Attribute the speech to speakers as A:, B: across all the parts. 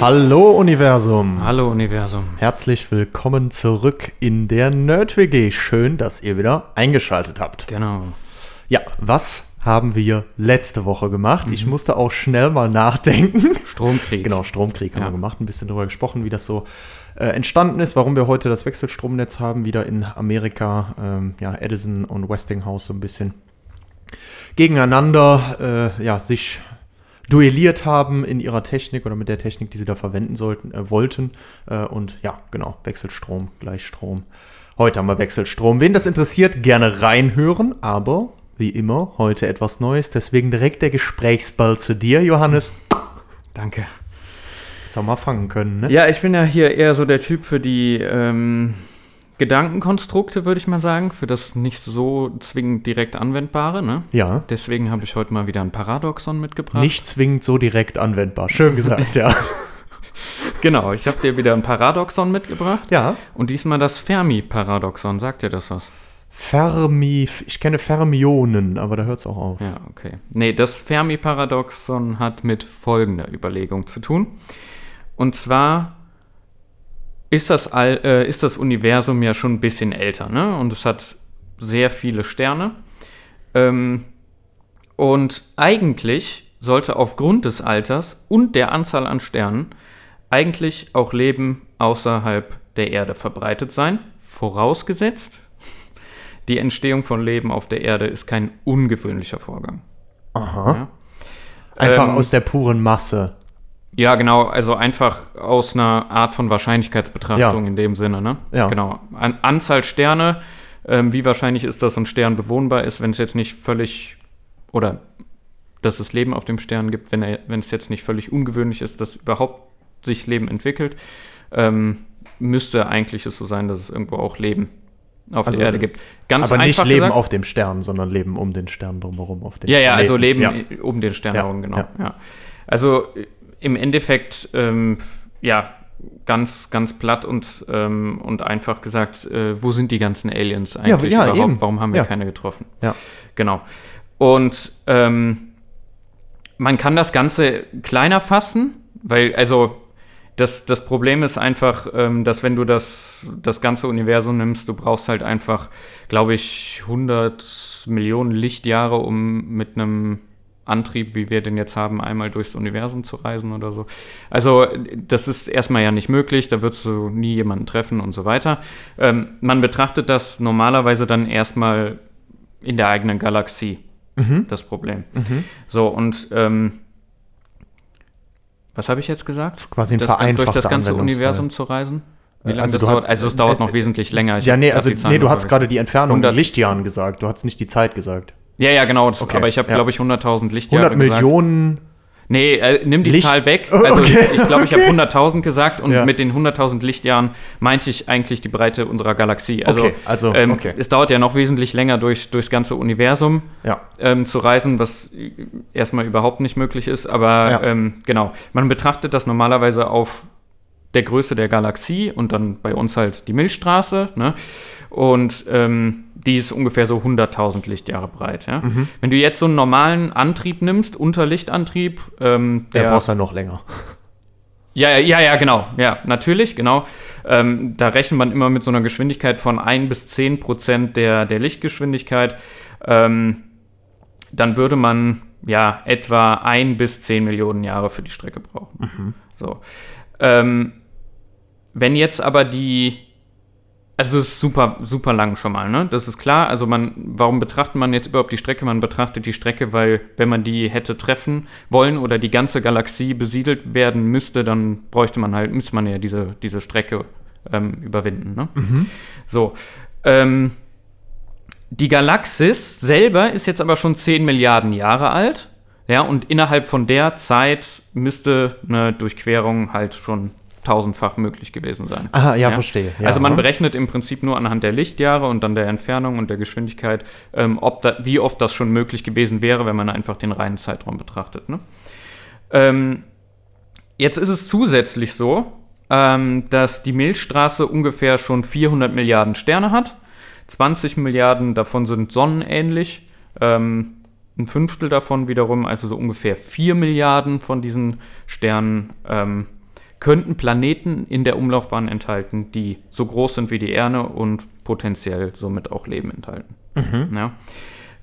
A: Hallo Universum.
B: Hallo Universum.
A: Herzlich willkommen zurück in der Nerd-WG. Schön, dass ihr wieder eingeschaltet habt.
B: Genau.
A: Ja, was haben wir letzte Woche gemacht? Ich
B: Mhm.
A: musste auch schnell mal nachdenken.
B: Stromkrieg.
A: Genau, Stromkrieg haben
B: Ja.
A: wir gemacht, ein bisschen darüber gesprochen, wie das so äh, entstanden ist, warum wir heute das Wechselstromnetz haben, wieder in Amerika, ähm, ja, Edison und Westinghouse so ein bisschen gegeneinander, äh, ja, sich duelliert haben in ihrer Technik oder mit der Technik, die sie da verwenden sollten, äh, wollten. Äh, und ja, genau, Wechselstrom, Gleichstrom. Heute haben wir Wechselstrom. Wen das interessiert, gerne reinhören, aber wie immer, heute etwas Neues. Deswegen direkt der Gesprächsball zu dir, Johannes.
B: Danke.
A: Jetzt haben wir fangen können, ne?
B: Ja, ich bin ja hier eher so der Typ für die ähm, Gedankenkonstrukte, würde ich mal sagen. Für das nicht so zwingend direkt anwendbare. Ne?
A: Ja.
B: Deswegen habe ich heute mal wieder ein Paradoxon mitgebracht.
A: Nicht zwingend so direkt anwendbar. Schön gesagt, ja.
B: Genau, ich habe dir wieder ein Paradoxon mitgebracht.
A: Ja.
B: Und diesmal das Fermi-Paradoxon. Sagt dir das was?
A: Fermi, ich kenne Fermionen, aber da hört es auch auf.
B: Ja, okay. Nee, das Fermi-Paradoxon hat mit folgender Überlegung zu tun. Und zwar ist das, All, äh, ist das Universum ja schon ein bisschen älter, ne? Und es hat sehr viele Sterne. Ähm, und eigentlich sollte aufgrund des Alters und der Anzahl an Sternen eigentlich auch Leben außerhalb der Erde verbreitet sein, vorausgesetzt, die Entstehung von Leben auf der Erde ist kein ungewöhnlicher Vorgang.
A: Aha.
B: Ja.
A: Einfach
B: Ähm,
A: aus der puren Masse.
B: Ja, genau, also einfach aus einer Art von Wahrscheinlichkeitsbetrachtung
A: Ja.
B: in dem Sinne, ne?
A: Ja.
B: Genau. An Anzahl Sterne, ähm, wie wahrscheinlich ist, dass ein Stern bewohnbar ist, wenn es jetzt nicht völlig, oder dass es Leben auf dem Stern gibt, wenn, er, wenn es jetzt nicht völlig ungewöhnlich ist, dass überhaupt sich Leben entwickelt, ähm, müsste eigentlich es so sein, dass es irgendwo auch Leben auf
A: Also,
B: der Erde gibt. Ganz
A: Aber nicht Leben
B: gesagt,
A: auf dem Stern, sondern Leben um den Stern drumherum. Auf dem
B: Ja, ja, also Leben
A: Ja.
B: um den Stern
A: Ja,
B: herum, genau.
A: ja.
B: Ja. Also äh, im Endeffekt, ähm, ja, ganz, ganz platt und, ähm, und einfach gesagt, äh, wo sind die ganzen Aliens eigentlich
A: ja,
B: überhaupt?
A: eben.
B: Warum haben wir
A: Ja.
B: keine getroffen?
A: Ja.
B: Genau. Und ähm, man kann das Ganze kleiner fassen, weil, also, das, das Problem ist einfach, ähm, dass wenn du das, das ganze Universum nimmst, du brauchst halt einfach, glaube ich, 100 Millionen Lichtjahre, um mit einem Antrieb, wie wir den jetzt haben, einmal durchs Universum zu reisen oder so. Also das ist erstmal ja nicht möglich, da wirst du nie jemanden treffen und so weiter. Ähm, man betrachtet das normalerweise dann erstmal in der eigenen Galaxie, das Problem. So, und ähm, was habe ich jetzt gesagt?
A: Quasi ein
B: das, durch das ganze. Universum zu reisen? Wie
A: Äh,
B: lange
A: also
B: das dauert?
A: hast-
B: Also es dauert
A: äh,
B: noch wesentlich länger. Ich
A: Ja, nee, also nee, du hast gerade die Entfernung in
B: 100
A: Lichtjahren gesagt. Du hast nicht die Zeit gesagt.
B: Ja, ja, genau. Das,
A: Okay,
B: aber ich habe,
A: ja.
B: glaube ich, 100.000 Lichtjahre
A: 100
B: gesagt.
A: Millionen.
B: Nee, äh, nimm die
A: Licht-
B: Zahl weg. Also
A: okay,
B: ich glaube, ich habe
A: okay.
B: 100.000 gesagt und
A: Ja.
B: mit den 100.000 Lichtjahren meinte ich eigentlich die Breite unserer Galaxie. Also,
A: Okay, also,
B: ähm, es dauert ja noch wesentlich länger durch, durchs ganze Universum
A: Ja.
B: ähm, zu reisen, was erstmal überhaupt nicht möglich ist. Aber
A: Ja.
B: ähm, genau, man betrachtet das normalerweise auf der Größe der Galaxie und dann bei uns halt die Milchstraße. Ne? Und ähm, die ist ungefähr so 100.000 Lichtjahre breit. Ja?
A: Mhm.
B: Wenn du jetzt so einen normalen Antrieb nimmst, Unterlichtantrieb, ähm,
A: Der
B: der,
A: brauchst ja noch länger.
B: ja, ja, ja, genau. Ja, natürlich, genau. Ähm, da rechnet man immer mit so einer Geschwindigkeit von 1 bis 10 Prozent der, der Lichtgeschwindigkeit. Ähm, dann würde man ja etwa 1 bis 10 Millionen Jahre für die Strecke brauchen. So. Ähm, wenn jetzt aber die Also es ist super, super lang schon mal, ne? Das ist klar. Also man, warum betrachtet man jetzt überhaupt die Strecke? Man betrachtet die Strecke, weil wenn man die hätte treffen wollen oder die ganze Galaxie besiedelt werden müsste, dann bräuchte man halt, müsste man ja diese, diese Strecke ähm, überwinden, ne? So. Ähm, die Galaxis selber ist jetzt aber schon 10 Milliarden Jahre alt. Ja, und innerhalb von der Zeit müsste eine Durchquerung halt schon tausendfach möglich gewesen sein.
A: Aha, ja, verstehe. Ja,
B: also man
A: ne?
B: berechnet im Prinzip nur anhand der Lichtjahre und dann der Entfernung und der Geschwindigkeit, ähm, ob da, wie oft das schon möglich gewesen wäre, wenn man einfach den reinen Zeitraum betrachtet. Ne? Ähm, jetzt ist es zusätzlich so, ähm, dass die Milchstraße ungefähr schon 400 Milliarden Sterne hat. 20 Milliarden davon sind sonnenähnlich. Ähm, ein Fünftel davon wiederum, also so ungefähr 4 Milliarden von diesen Sternen, ähm, könnten Planeten in der Umlaufbahn enthalten, die so groß sind wie die Erde und potenziell somit auch Leben enthalten. Ja.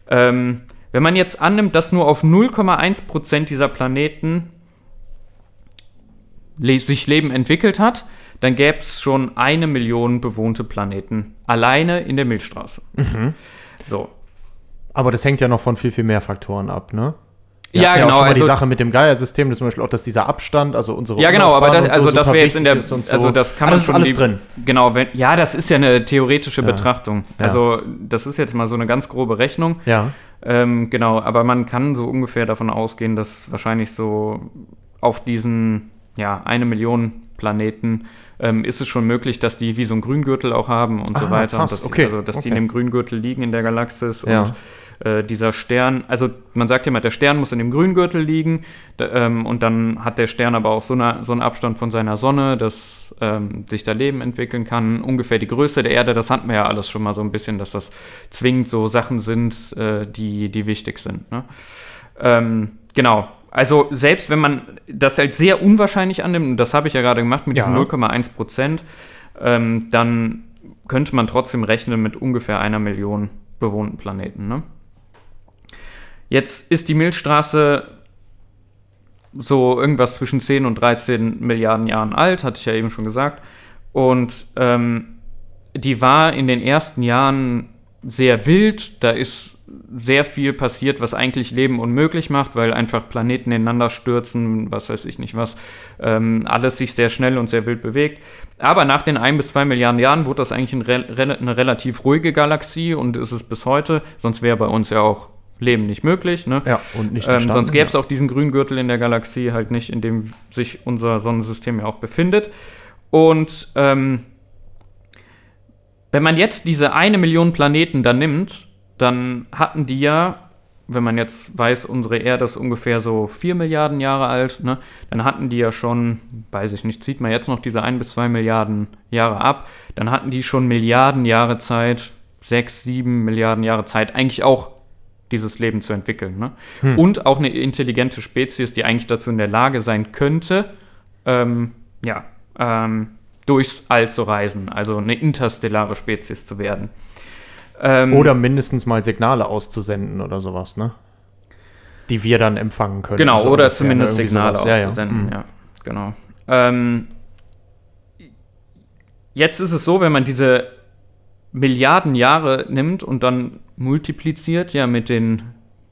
B: Ähm, wenn man jetzt annimmt, dass nur auf 0,1% dieser Planeten le sich Leben entwickelt hat, dann gäbe es schon eine Million bewohnte Planeten alleine in der Milchstraße. So.
A: Aber das hängt ja noch von viel, viel mehr Faktoren ab, ne?
B: Ja,
A: hatten
B: genau,
A: schon mal
B: also-
A: die Sache mit dem Gaia-System, zum Beispiel auch, dass dieser Abstand, also unsere
B: Ja, genau, aber das,
A: und so
B: also das wäre jetzt in der,
A: so.
B: also das kann
A: Ah,
B: man
A: das
B: schon
A: ist alles
B: die-
A: drin.
B: Genau, wenn, ja, das ist ja eine theoretische Betrachtung.
A: Ja.
B: Also das ist jetzt mal so eine ganz grobe Rechnung.
A: Ja.
B: Ähm, genau, aber man kann so ungefähr davon ausgehen, dass wahrscheinlich so auf diesen, ja, eine Million Planeten ähm, ist es schon möglich, dass die wie so einen Grüngürtel auch haben und so
A: Ah,
B: weiter.
A: krass,
B: und dass,
A: okay,
B: Also, dass die
A: okay.
B: in dem Grüngürtel liegen in der Galaxis
A: Ja.
B: und äh, dieser Stern, also man sagt immer, der Stern muss in dem Grüngürtel liegen da, ähm, und dann hat der Stern aber auch so, eine, so einen Abstand von seiner Sonne, dass ähm, sich da Leben entwickeln kann. Ungefähr die Größe der Erde, das hatten wir ja alles schon mal so ein bisschen, dass das zwingend so Sachen sind, äh, die, die wichtig sind. Ne? Ähm, genau. Also selbst wenn man das als sehr unwahrscheinlich annimmt, und das habe ich ja gerade gemacht mit
A: Ja.
B: diesen 0,1 Prozent, ähm, dann könnte man trotzdem rechnen mit ungefähr einer Million bewohnten Planeten. Ne? Jetzt ist die Milchstraße so irgendwas zwischen 10 und 13 Milliarden Jahren alt, hatte ich ja eben schon gesagt. Und ähm, die war in den ersten Jahren sehr wild. Da ist sehr viel passiert, was eigentlich Leben unmöglich macht, weil einfach Planeten ineinander stürzen, was weiß ich nicht was, ähm, alles sich sehr schnell und sehr wild bewegt. Aber nach den ein bis zwei Milliarden Jahren wurde das eigentlich ein re eine relativ ruhige Galaxie und ist es bis heute. Sonst wäre bei uns ja auch Leben nicht möglich. Ne?
A: Ja, und nicht
B: Ähm, sonst gäbe es
A: ja.
B: auch diesen Grüngürtel in der Galaxie halt nicht, in dem sich unser Sonnensystem ja auch befindet. Und ähm, wenn man jetzt diese eine Million Planeten da nimmt, dann hatten die ja, wenn man jetzt weiß, unsere Erde ist ungefähr so 4 Milliarden Jahre alt, ne, dann hatten die ja schon, weiß ich nicht, zieht man jetzt noch diese 1 bis 2 Milliarden Jahre ab, dann hatten die schon Milliarden Jahre Zeit, 6, 7 Milliarden Jahre Zeit, eigentlich auch dieses Leben zu entwickeln. Ne? Und auch eine intelligente Spezies, die eigentlich dazu in der Lage sein könnte, ähm, ja, ähm, durchs All zu reisen, also eine interstellare Spezies zu werden. Ähm,
A: Oder mindestens mal Signale auszusenden oder sowas, ne? Die wir dann empfangen können.
B: Genau,
A: so
B: oder
A: ungefähr,
B: zumindest
A: ne?
B: Signale
A: sowas. Ja, ja.
B: auszusenden.
A: Mhm.
B: Ja, genau. Ähm, jetzt ist es so, wenn man diese Milliarden Jahre nimmt und dann multipliziert ja mit den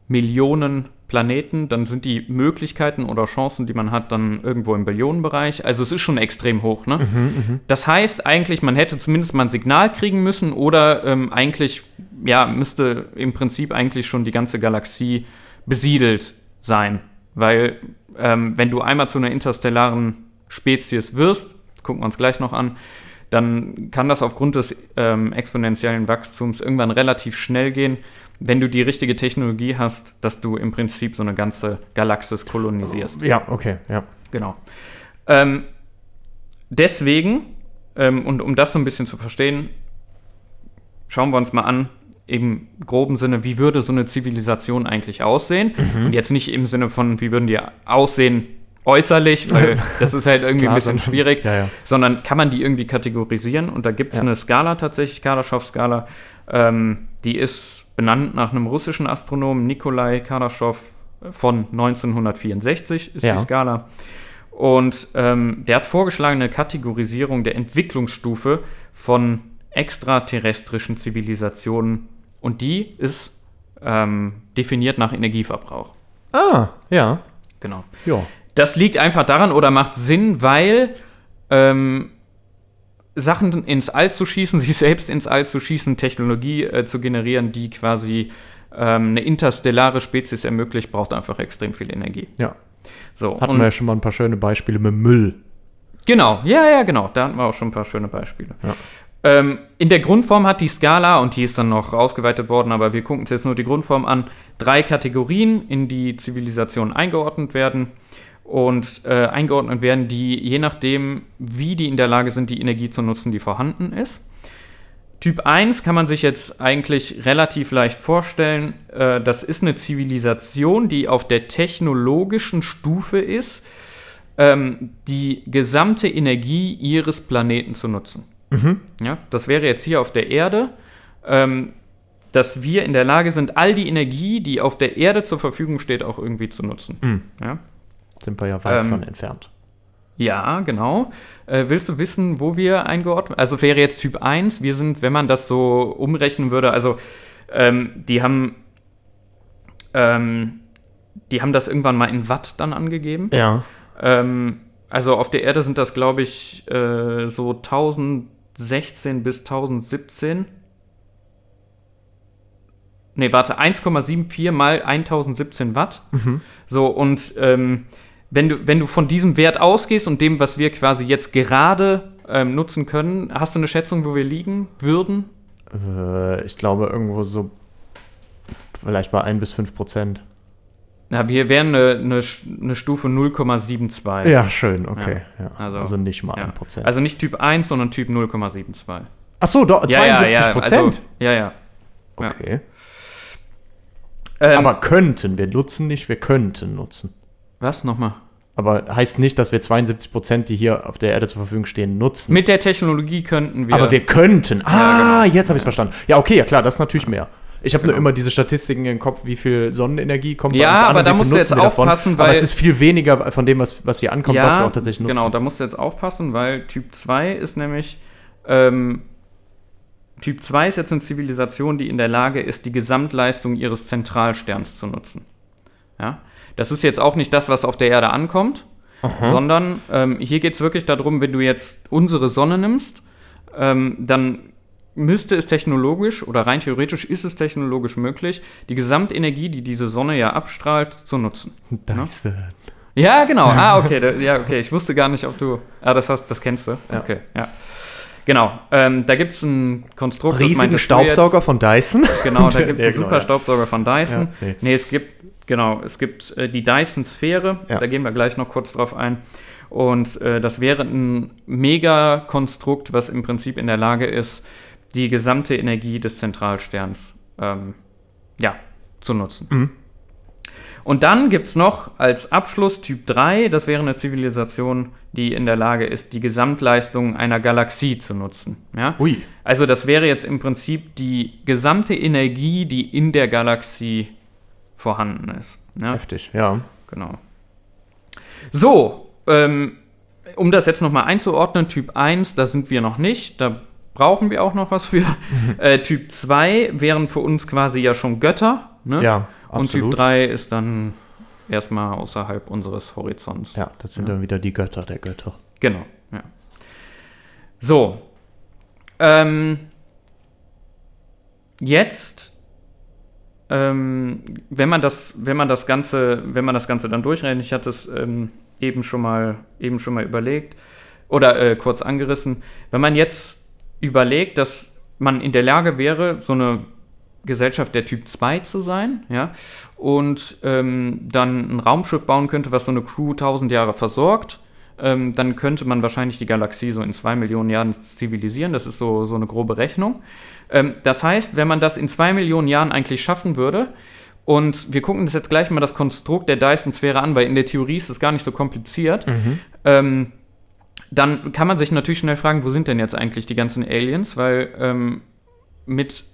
B: Millionen Planeten, dann sind die Möglichkeiten oder Chancen, die man hat, dann irgendwo im Billionenbereich. Also es ist schon extrem hoch. Ne?
A: Mhm,
B: Das heißt eigentlich, man hätte zumindest mal ein Signal kriegen müssen oder ähm, eigentlich, ja, müsste im Prinzip eigentlich schon die ganze Galaxie besiedelt sein. Weil ähm, wenn du einmal zu einer interstellaren Spezies wirst, das gucken wir uns gleich noch an, dann kann das aufgrund des ähm, exponentiellen Wachstums irgendwann relativ schnell gehen, wenn du die richtige Technologie hast, dass du im Prinzip so eine ganze Galaxis kolonisierst.
A: Ja, okay, ja.
B: Genau. Ähm, deswegen, ähm, und um das so ein bisschen zu verstehen, schauen wir uns mal an, im groben Sinne, wie würde so eine Zivilisation eigentlich aussehen?
A: Mhm.
B: Und jetzt nicht im Sinne von, wie würden die aussehen äußerlich, weil das ist halt irgendwie
A: Klar,
B: ein bisschen schwierig,
A: ja, ja.
B: sondern kann man die irgendwie kategorisieren? Und da gibt es
A: Ja.
B: eine Skala tatsächlich, Kardaschow-Skala, ähm, die ist benannt nach einem russischen Astronomen, Nikolai Kardaschow von 1964 ist
A: Ja.
B: die Skala. Und ähm, der hat vorgeschlagen eine Kategorisierung der Entwicklungsstufe von extraterrestrischen Zivilisationen. Und die ist ähm, definiert nach Energieverbrauch.
A: Ah, ja.
B: Genau.
A: Ja.
B: Das liegt einfach daran oder macht Sinn, weil ähm, Sachen ins All zu schießen, sich selbst ins All zu schießen, Technologie äh, zu generieren, die quasi ähm, eine interstellare Spezies ermöglicht, braucht einfach extrem viel Energie.
A: Ja.
B: So,
A: Hatten wir ja schon mal ein paar schöne Beispiele mit Müll.
B: Genau, ja, ja, genau. Da hatten wir auch schon ein paar schöne Beispiele.
A: Ja.
B: Ähm, in der Grundform hat die Skala, und die ist dann noch ausgeweitet worden, aber wir gucken uns jetzt nur die Grundform an, drei Kategorien, in die Zivilisationen eingeordnet werden. Und äh, eingeordnet werden die, je nachdem, wie die in der Lage sind, die Energie zu nutzen, die vorhanden ist. Typ 1 kann man sich jetzt eigentlich relativ leicht vorstellen. Äh, das ist eine Zivilisation, die auf der technologischen Stufe ist, ähm, die gesamte Energie ihres Planeten zu nutzen. Ja, das wäre jetzt hier auf der Erde, ähm, dass wir in der Lage sind, all die Energie, die auf der Erde zur Verfügung steht, auch irgendwie zu nutzen.
A: Mhm.
B: Ja?
A: Sind wir ja weit
B: Ähm,
A: von entfernt.
B: Ja, genau. Äh, willst du wissen, wo wir eingeordnet Also wäre jetzt Typ 1. Wir sind, wenn man das so umrechnen würde, also ähm, die haben ähm, die haben das irgendwann mal in Watt dann angegeben.
A: Ja.
B: Ähm, also auf der Erde sind das, glaube ich, äh, so 1016 bis 1017. Nee, warte, 1,74 mal 1017 Watt. So, und ähm, wenn, du, wenn du von diesem Wert ausgehst und dem, was wir quasi jetzt gerade ähm, nutzen können, hast du eine Schätzung, wo wir liegen würden?
A: Äh, ich glaube, irgendwo so vielleicht bei 1 bis 5 Prozent.
B: Ja, wir wären eine, eine, eine Stufe 0,72.
A: Ja, schön, okay. Ja.
B: also-
A: Also, nicht mal
B: Ja.
A: 1 Prozent.
B: Also nicht Typ 1, sondern Typ 0,72.
A: Ach so, doch, 72 Prozent.
B: Also, ja, ja. ja.
A: okay.
B: Ähm,
A: Aber könnten, wir nutzen nicht, wir könnten nutzen.
B: Was nochmal?
A: Aber heißt nicht, dass wir 72 Prozent, die hier auf der Erde zur Verfügung stehen, nutzen.
B: Mit der Technologie könnten wir.
A: Aber wir könnten. Ah,
B: genau.
A: jetzt habe ich es verstanden. Ja, okay, ja klar, das ist natürlich mehr. Ich habe nur
B: Genau.
A: immer diese Statistiken im Kopf, wie viel Sonnenenergie kommt
B: Ja,
A: bei uns an
B: aber
A: und
B: da musst du jetzt
A: wir davon.
B: aufpassen,
A: Aber
B: weil-
A: es ist viel weniger von dem, was, was hier ankommt, was wir auch tatsächlich nutzen.
B: Genau, da musst du jetzt aufpassen, weil Typ 2 ist nämlich. Ähm, typ 2 ist jetzt eine Zivilisation, die in der Lage ist, die Gesamtleistung ihres Zentralsterns zu nutzen. Ja? Das ist jetzt auch nicht das, was auf der Erde ankommt, sondern ähm, hier geht es wirklich darum, wenn du jetzt unsere Sonne nimmst, ähm, dann müsste es technologisch oder rein theoretisch ist es technologisch möglich, die Gesamtenergie, die diese Sonne ja abstrahlt, zu nutzen.
A: Dyson.
B: Ja, genau. Ah, okay. Da, ja, okay. Ich wusste gar nicht, ob du. Ah, das hast, das kennst du.
A: Ja.
B: Okay, ja. Genau. Ähm, da gibt es ein Konstrukt. das
A: Riesigen
B: meintest du
A: Staubsauger von Dyson.
B: Jetzt. Genau, da gibt es einen
A: genau,
B: super. Staubsauger von Dyson.
A: Ja, nee.
B: nee. es gibt, genau, es gibt äh, die Dyson-Sphäre.
A: Ja.
B: Da gehen wir gleich noch kurz drauf ein. Und äh, das wäre ein Megakonstrukt, was im Prinzip in der Lage ist, die gesamte Energie des Zentralsterns ähm, ja, zu nutzen.
A: Mhm.
B: Und dann gibt es noch als Abschluss Typ 3, das wäre eine Zivilisation, die in der Lage ist, die Gesamtleistung einer Galaxie zu nutzen. Ja?
A: Ui.
B: Also das wäre jetzt im Prinzip die gesamte Energie, die in der Galaxie vorhanden ist. Ja?
A: Heftig, ja.
B: Genau. So, ähm, um das jetzt nochmal einzuordnen, Typ 1, da sind wir noch nicht, da brauchen wir auch noch was für. äh, typ 2 wären für uns quasi ja schon Götter. Ne?
A: Ja,
B: Und Typ
A: absolut.
B: 3 ist dann erstmal außerhalb unseres Horizonts.
A: Ja, das sind dann wieder die Götter der Götter.
B: Genau, ja. So. Ähm, jetzt, ähm, wenn man das, wenn man das Ganze, wenn man das Ganze dann durchrechnet, ich hatte es ähm, eben schon mal, eben schon mal überlegt oder äh, kurz angerissen, wenn man jetzt überlegt, dass man in der Lage wäre, so eine Gesellschaft der Typ 2 zu sein, ja, und ähm, dann ein Raumschiff bauen könnte, was so eine Crew 1000 Jahre versorgt, ähm, dann könnte man wahrscheinlich die Galaxie so in zwei Millionen Jahren zivilisieren. Das ist so, so eine grobe Rechnung. Ähm, das heißt, wenn man das in zwei Millionen Jahren eigentlich schaffen würde, und wir gucken uns jetzt gleich mal das Konstrukt der Dyson-Sphäre an, weil in der Theorie ist es gar nicht so kompliziert, ähm, dann kann man sich natürlich schnell fragen, wo sind denn jetzt eigentlich die ganzen Aliens? Weil ähm, mit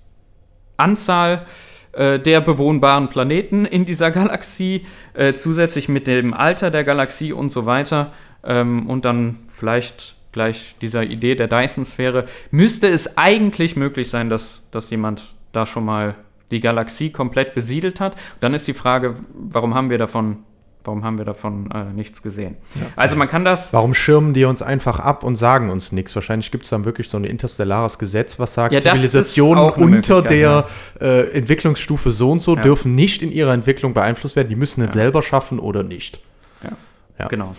B: Anzahl äh, der bewohnbaren Planeten in dieser Galaxie, äh, zusätzlich mit dem Alter der Galaxie und so weiter ähm, und dann vielleicht gleich dieser Idee der Dyson-Sphäre, müsste es eigentlich möglich sein, dass, dass jemand da schon mal die Galaxie komplett besiedelt hat. Dann ist die Frage, warum haben wir davon, warum haben wir davon äh, nichts gesehen? Also man kann das
A: Warum schirmen die uns einfach ab und sagen uns nichts? Wahrscheinlich gibt es dann wirklich so ein interstellares Gesetz, was sagt,
B: Ja,
A: Zivilisationen unter der
B: Möglichkeit,
A: äh, Entwicklungsstufe so und so
B: Ja.
A: dürfen nicht in ihrer Entwicklung beeinflusst werden. Die müssen es
B: Ja.
A: selber schaffen oder nicht.
B: Ja.
A: Ja.
B: Genau.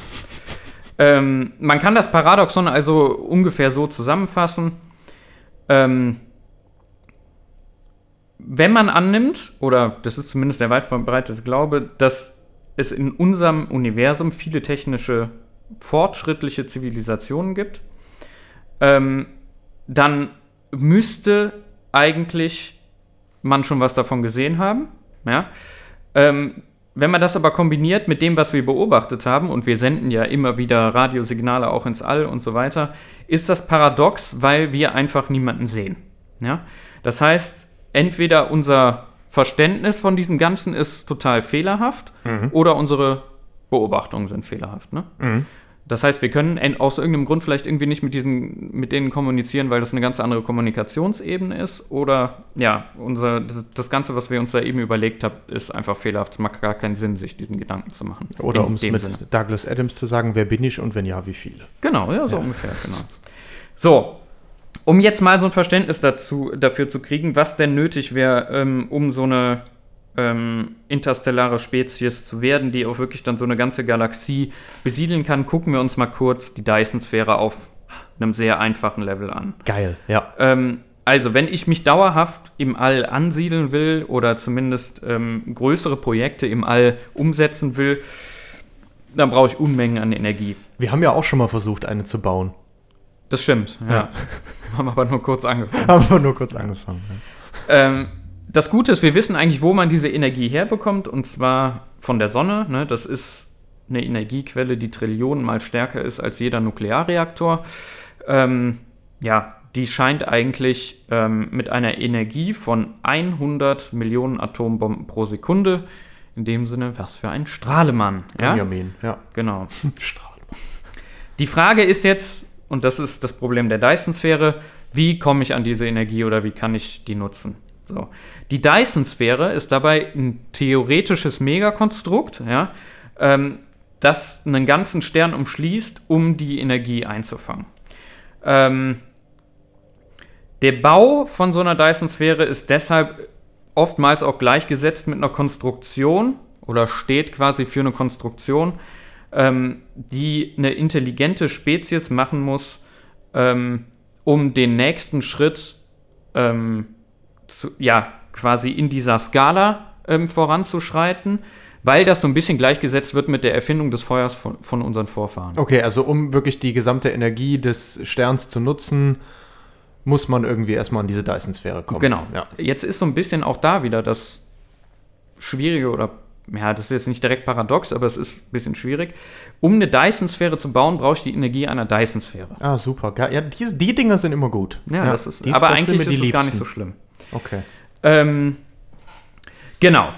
B: Ähm, man kann das Paradoxon also ungefähr so zusammenfassen. Ähm, wenn man annimmt, oder das ist zumindest der weit verbreitete Glaube, dass es in unserem Universum viele technische, fortschrittliche Zivilisationen gibt, ähm, dann müsste eigentlich man schon was davon gesehen haben. Ja? Ähm, wenn man das aber kombiniert mit dem, was wir beobachtet haben, und wir senden ja immer wieder Radiosignale auch ins All und so weiter, ist das paradox, weil wir einfach niemanden sehen. Ja? Das heißt, entweder unser Verständnis von diesem Ganzen ist total fehlerhaft oder unsere Beobachtungen sind fehlerhaft. Ne? Das heißt, wir können en- aus irgendeinem Grund vielleicht irgendwie nicht mit, diesen, mit denen kommunizieren, weil das eine ganz andere Kommunikationsebene ist. Oder ja, unser, das, das Ganze, was wir uns da eben überlegt haben, ist einfach fehlerhaft. Es macht gar keinen Sinn, sich diesen Gedanken zu machen.
A: Oder um es mit
B: Sinne.
A: Douglas Adams zu sagen, wer bin ich und wenn ja, wie viele?
B: Genau, ja, so ungefähr, genau. So, um jetzt mal so ein Verständnis dazu, dafür zu kriegen, was denn nötig wäre, ähm, um so eine ähm, interstellare Spezies zu werden, die auch wirklich dann so eine ganze Galaxie besiedeln kann, gucken wir uns mal kurz die Dyson-Sphäre auf einem sehr einfachen Level an.
A: Geil, ja.
B: Ähm, also, wenn ich mich dauerhaft im All ansiedeln will oder zumindest ähm, größere Projekte im All umsetzen will, dann brauche ich Unmengen an Energie.
A: Wir haben ja auch schon mal versucht, eine zu bauen.
B: Das stimmt, ja.
A: Ja.
B: Haben aber nur kurz angefangen.
A: Haben wir nur kurz angefangen. Ja.
B: Ähm, das Gute ist, wir wissen eigentlich, wo man diese Energie herbekommt, und zwar von der Sonne. Ne? Das ist eine Energiequelle, die Trillionenmal stärker ist als jeder Nuklearreaktor. Ähm, ja, die scheint eigentlich ähm, mit einer Energie von 100 Millionen Atombomben pro Sekunde. In dem Sinne, was für ein Strahlemann. Ja,
A: Benjamin, ja.
B: genau.
A: Strahl.
B: Die Frage ist jetzt, und das ist das Problem der Dyson-Sphäre, wie komme ich an diese Energie oder wie kann ich die nutzen? So. Die Dyson-Sphäre ist dabei ein theoretisches Megakonstrukt, ja, ähm, das einen ganzen Stern umschließt, um die Energie einzufangen. Ähm, der Bau von so einer Dyson-Sphäre ist deshalb oftmals auch gleichgesetzt mit einer Konstruktion oder steht quasi für eine Konstruktion, ähm, die eine intelligente Spezies machen muss, ähm, um den nächsten Schritt ähm, zu, ja, quasi in dieser Skala ähm, voranzuschreiten, weil das so ein bisschen gleichgesetzt wird mit der Erfindung des Feuers von, von unseren Vorfahren.
A: Okay, also um wirklich die gesamte Energie des Sterns zu nutzen, muss man irgendwie erstmal an diese Dyson-Sphäre kommen.
B: Genau.
A: Ja.
B: Jetzt ist so ein bisschen auch da wieder das Schwierige oder ja, das ist jetzt nicht direkt paradox, aber es ist ein bisschen schwierig. Um eine Dyson-Sphäre zu bauen, brauche ich die Energie einer Dyson-Sphäre.
A: Ah, super. Ja, die, die Dinger sind immer gut.
B: Ja, das ist,
A: die-
B: aber
A: das
B: eigentlich ist es gar nicht so schlimm.
A: Okay.
B: Ähm, genau.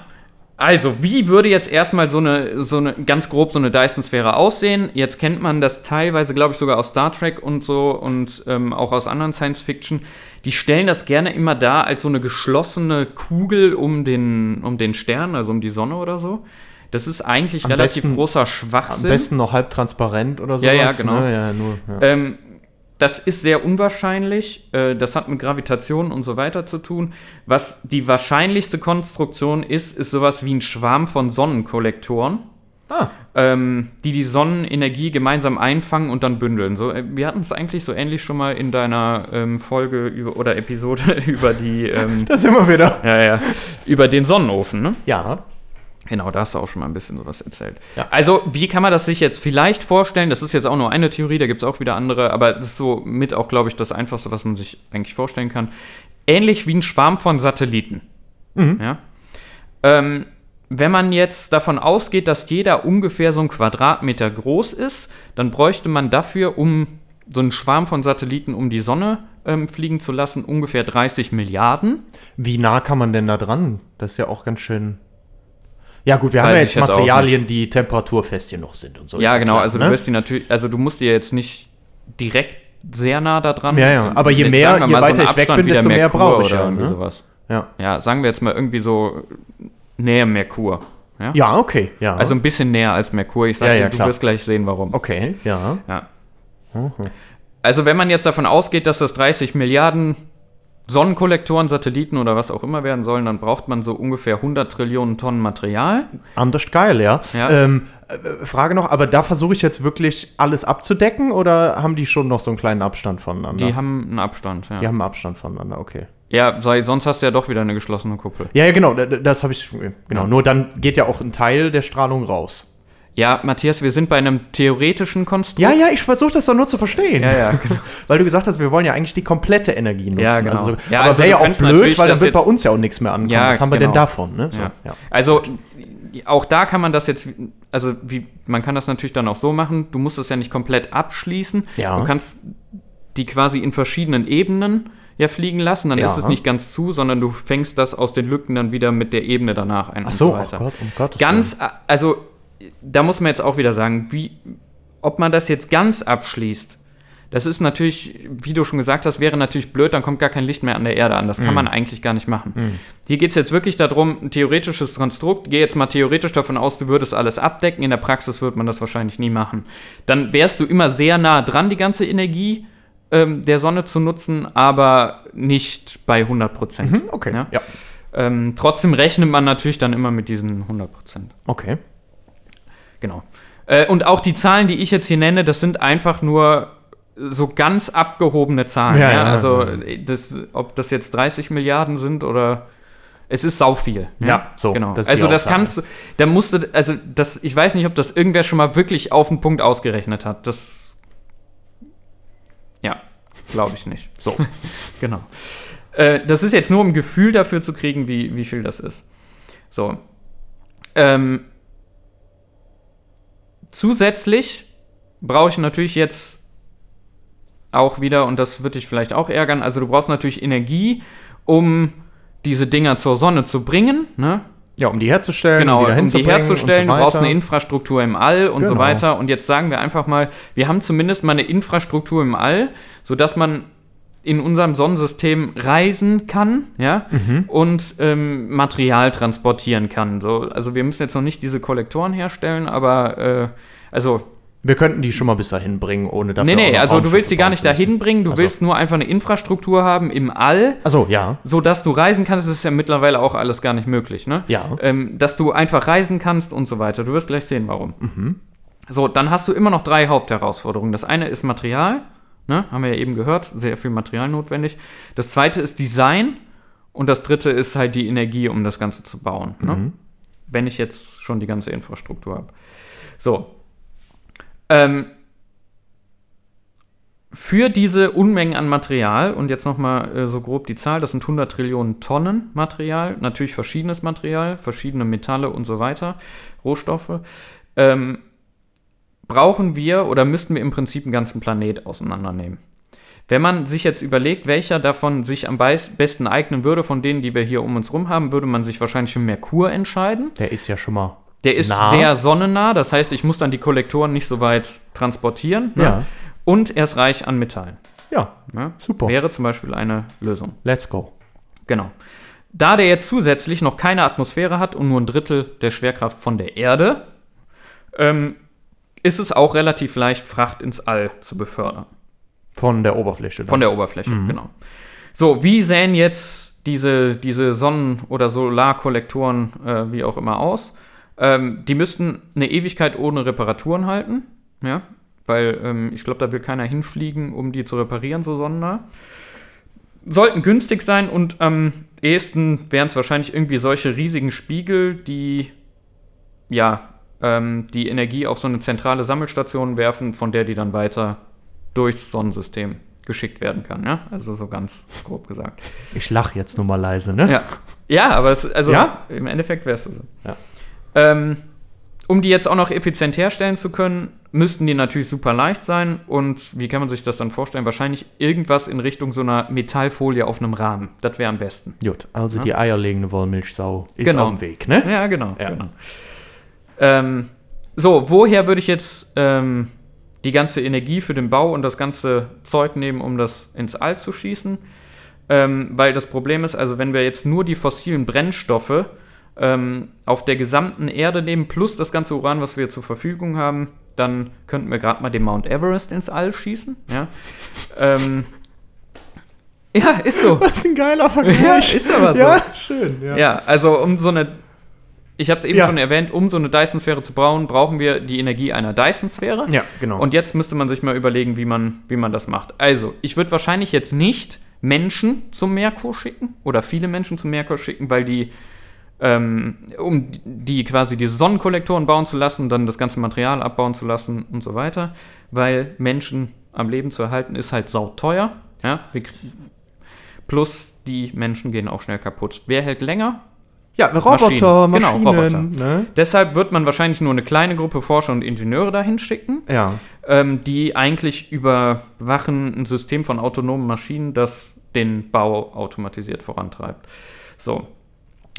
B: Also, wie würde jetzt erstmal so eine, so eine, ganz grob so eine Dyson-Sphäre aussehen? Jetzt kennt man das teilweise, glaube ich, sogar aus Star Trek und so und ähm, auch aus anderen Science-Fiction. Die stellen das gerne immer da als so eine geschlossene Kugel um den, um den Stern, also um die Sonne oder so. Das ist eigentlich
A: Am
B: relativ
A: besten-
B: großer
A: Am
B: Schwachsinn.
A: besten noch halb transparent oder sowas.
B: Ja, ja, genau.
A: Ne? Ja, nur, ja.
B: Ähm, das ist sehr unwahrscheinlich. Äh, das hat mit Gravitation und so weiter zu tun. Was die wahrscheinlichste Konstruktion ist, ist sowas wie ein Schwarm von Sonnenkollektoren,
A: ah,
B: ähm, die die Sonnenenergie gemeinsam einfangen und dann bündeln. So, äh, wir hatten es eigentlich so ähnlich schon mal in deiner ähm, Folge über, oder Episode über die, ähm,
A: da sind wir wieder.
B: ja, ja, über den Sonnenofen, ne?
A: Ja.
B: Genau, da hast du auch schon mal ein bisschen sowas erzählt.
A: Ja.
B: Also, wie kann man das sich jetzt vielleicht vorstellen? Das ist jetzt auch nur eine Theorie, da gibt es auch wieder andere, aber das ist so mit auch, glaube ich, das Einfachste, was man sich eigentlich vorstellen kann. Ähnlich wie ein Schwarm von Satelliten. Ja? Ähm, wenn man jetzt davon ausgeht, dass jeder ungefähr so ein Quadratmeter groß ist, dann bräuchte man dafür, um so einen Schwarm von Satelliten um die Sonne ähm, fliegen zu lassen, ungefähr 30 Milliarden.
A: Wie nah kann man denn da dran? Das ist ja auch ganz schön. Ja, gut, wir haben ja jetzt
B: jetzt
A: Materialien, die temperaturfest genug sind und so.
B: Ja, genau.
A: klar,
B: also
A: ne?
B: du wirst die natürlich, also du musst dir jetzt nicht direkt sehr nah da dran.
A: Ja, ja, aber je mehr- je
B: mal
A: weiter
B: einen
A: ich weg
B: Abstand
A: bin,
B: wie der
A: desto mehr brauche ich ja, ne?
B: sowas.
A: Ja.
B: Ja, sagen wir jetzt mal irgendwie so näher Merkur. Ja?
A: ja, okay. Ja.
B: Also ein bisschen näher als Merkur. Ich sage
A: Ja, ja,
B: dir, du wirst gleich sehen, warum.
A: okay, ja.
B: Ja. Also wenn man jetzt davon ausgeht, dass das 30 Milliarden Sonnenkollektoren, Satelliten oder was auch immer werden sollen, dann braucht man so ungefähr 100 Trillionen Tonnen Material.
A: Anders geil, ja.
B: Ja.
A: Ähm, äh, Frage noch, aber da versuche ich jetzt wirklich alles abzudecken oder haben die schon noch so einen kleinen Abstand voneinander?
B: Die haben einen Abstand, ja.
A: Die haben einen Abstand voneinander, okay.
B: Ja, sei, sonst hast du ja doch wieder eine geschlossene Kuppel.
A: Ja, ja, genau, da- da- das habe ich, genau.
B: Ja.
A: Nur dann geht ja auch ein Teil der Strahlung raus.
B: Ja, Matthias, wir sind bei einem theoretischen Konstrukt.
A: Ja, ja, ich versuche das doch nur zu verstehen.
B: Ja, ja, genau.
A: Weil du gesagt hast, wir wollen ja eigentlich die komplette Energie nutzen.
B: Ja, genau.
A: Also, so,
B: Ja,
A: aber
B: also
A: wäre ja auch blöd, weil dann
B: das
A: wird bei uns ja auch nichts mehr ankommen.
B: Ja,
A: Was haben wir denn
B: genau.
A: davon? Ne? So,
B: Ja.
A: ja.
B: Also auch da kann man das jetzt, also wie, man kann das natürlich dann auch so machen, du musst es ja nicht komplett abschließen.
A: Ja.
B: Du kannst die quasi in verschiedenen Ebenen ja fliegen lassen, dann
A: Ja.
B: ist es nicht ganz zu, sondern du fängst das aus den Lücken dann wieder mit der Ebene danach ein
A: Ach
B: und
A: so,
B: so
A: oh
B: weiter.
A: Gott, um Gottes
B: ganz, also da muss man jetzt auch wieder sagen, wie, ob man das jetzt ganz abschließt, das ist natürlich, wie du schon gesagt hast, wäre natürlich blöd, dann kommt gar kein Licht mehr an der Erde an. Das kann
A: Mhm.
B: man eigentlich gar nicht machen. Hier geht es jetzt wirklich darum, ein theoretisches Konstrukt. Geh jetzt mal theoretisch davon aus, du würdest alles abdecken. In der Praxis wird man das wahrscheinlich nie machen. Dann wärst du immer sehr nah dran, die ganze Energie ähm, der Sonne zu nutzen, aber nicht bei 100 Prozent.
A: Mhm, okay,
B: Ja?
A: ja.
B: Ähm, trotzdem rechnet man natürlich dann immer mit diesen 100 Prozent.
A: Okay.
B: Genau. Äh, und auch die Zahlen, die ich jetzt hier nenne, das sind einfach nur so ganz abgehobene Zahlen.
A: Ja,
B: Ja,
A: ja,
B: also,
A: ja.
B: äh, Das, ob das jetzt 30 Milliarden sind oder. Es ist sau viel.
A: Ja, so,
B: Genau.
A: das
B: also, das kannst du. Da musst du. Also, das, ich weiß nicht, ob das irgendwer schon mal wirklich auf den Punkt ausgerechnet hat. Das. Ja, glaube ich nicht.
A: So.
B: Genau. Äh, das ist jetzt nur, um ein Gefühl dafür zu kriegen, wie, wie viel das ist. So. Ähm, zusätzlich brauche ich natürlich jetzt auch wieder, und das wird dich vielleicht auch ärgern, also du brauchst natürlich Energie, um diese Dinger zur Sonne zu bringen. Ne?
A: Ja, um die herzustellen,
B: Genau,
A: wieder
B: um die herzustellen,
A: so
B: du brauchst eine Infrastruktur im All und so
A: Genau.
B: weiter. Und jetzt sagen wir einfach mal, wir haben zumindest mal eine Infrastruktur im All, sodass man in unserem Sonnensystem reisen kann, ja,
A: Mhm.
B: und ähm, Material transportieren kann. So, also wir müssen jetzt noch nicht diese Kollektoren herstellen, aber äh, also
A: Wir könnten die schon mal bis dahin bringen, ohne dafür
B: nee, nee, also du willst die gar nicht dahin bringen, du
A: Ach so.
B: willst nur einfach eine Infrastruktur haben im All,
A: Also ja.
B: so dass du reisen kannst, das ist ja mittlerweile auch alles gar nicht möglich, ne?
A: Ja.
B: Ähm, dass du einfach reisen kannst und so weiter. Du wirst gleich sehen, warum.
A: Mhm.
B: So, dann hast du immer noch drei Hauptherausforderungen. Das eine ist Material, ne? haben wir ja eben gehört, sehr viel Material notwendig. Das zweite ist Design und das dritte ist halt die Energie, um das Ganze zu bauen.
A: Mhm.
B: Ne? Wenn ich jetzt schon die ganze Infrastruktur habe. So. Ähm, für diese Unmengen an Material, und jetzt nochmal äh, so grob die Zahl, das sind 100 Trillionen Tonnen Material, natürlich verschiedenes Material, verschiedene Metalle und so weiter, Rohstoffe, ähm, brauchen wir oder müssten wir im Prinzip einen ganzen Planet auseinandernehmen. Wenn man sich jetzt überlegt, welcher davon sich am besten eignen würde, von denen, die wir hier um uns rum haben, würde man sich wahrscheinlich für Merkur entscheiden.
A: Der ist ja schon mal.
B: Der ist
A: nah.
B: sehr sonnennah, das heißt, ich muss dann die Kollektoren nicht so weit transportieren. Ne?
A: Ja.
B: Und er ist reich an Metallen.
A: Ja,
B: Ne?
A: Super.
B: Wäre zum Beispiel eine Lösung.
A: let's go.
B: Genau. Da der jetzt zusätzlich noch keine Atmosphäre hat und nur ein Drittel der Schwerkraft von der Erde, ähm, ist es auch relativ leicht, Fracht ins All zu befördern.
A: Von der Oberfläche. dann.
B: Von der Oberfläche, genau. So, wie sähen jetzt diese, diese Sonnen- oder Solarkollektoren, äh, wie auch immer, aus? Ähm, die müssten eine Ewigkeit ohne Reparaturen halten, ja, weil ähm, ich glaube, da will keiner hinfliegen, um die zu reparieren, so sonnennah. Sollten günstig sein und am ehesten wären es wahrscheinlich irgendwie solche riesigen Spiegel, die ja ähm, die Energie auf so eine zentrale Sammelstation werfen, von der die dann weiter durchs Sonnensystem geschickt werden kann, ja? Also so ganz grob gesagt.
A: Ich lache jetzt nur mal leise, ne?
B: Ja, ja aber es, also
A: Ja?
B: im Endeffekt wäre es so.
A: Ja.
B: Ähm, um die jetzt auch noch effizient herstellen zu können, müssten die natürlich super leicht sein. Und wie kann man sich das dann vorstellen? Wahrscheinlich irgendwas in Richtung so einer Metallfolie auf einem Rahmen. Das wäre am besten.
A: Gut, also
B: Ja.
A: die eierlegende Wollmilchsau ist
B: Genau.
A: auf dem Weg, ne?
B: Ja, genau.
A: Ja.
B: genau. Ähm, so, woher würde ich jetzt ähm, die ganze Energie für den Bau und das ganze Zeug nehmen, um das ins All zu schießen? Ähm, weil das Problem ist, also wenn wir jetzt nur die fossilen Brennstoffe ähm, auf der gesamten Erde nehmen, plus das ganze Uran, was wir zur Verfügung haben, dann könnten wir gerade mal den Mount Everest ins All schießen. Ja? ähm, Ja, ist so.
A: Was ein geiler Vergleich.
B: Ja, ist aber so.
A: Ja, schön. Ja.
B: Ja, also um so eine, ich habe es eben
A: Ja.
B: schon erwähnt, um so eine Dyson-Sphäre zu bauen, brauchen wir die Energie einer Dyson-Sphäre.
A: Ja, genau.
B: Und jetzt müsste man sich mal überlegen, wie man, wie man das macht. Also, ich würde wahrscheinlich jetzt nicht Menschen zum Merkur schicken oder viele Menschen zum Merkur schicken, weil die, ähm, um die quasi diese Sonnenkollektoren bauen zu lassen, dann das ganze Material abbauen zu lassen und so weiter, weil Menschen am Leben zu erhalten ist halt sauteuer. Ja, plus die Menschen gehen auch schnell kaputt. Wer hält länger?
A: Ja, Roboter,
B: Maschinen. Genau,
A: Maschinen.
B: Roboter.
A: Ne?
B: Deshalb wird man wahrscheinlich nur eine kleine Gruppe Forscher und Ingenieure dahin schicken
A: Ja.
B: ähm, die eigentlich überwachen ein System von autonomen Maschinen, das den Bau automatisiert vorantreibt. So.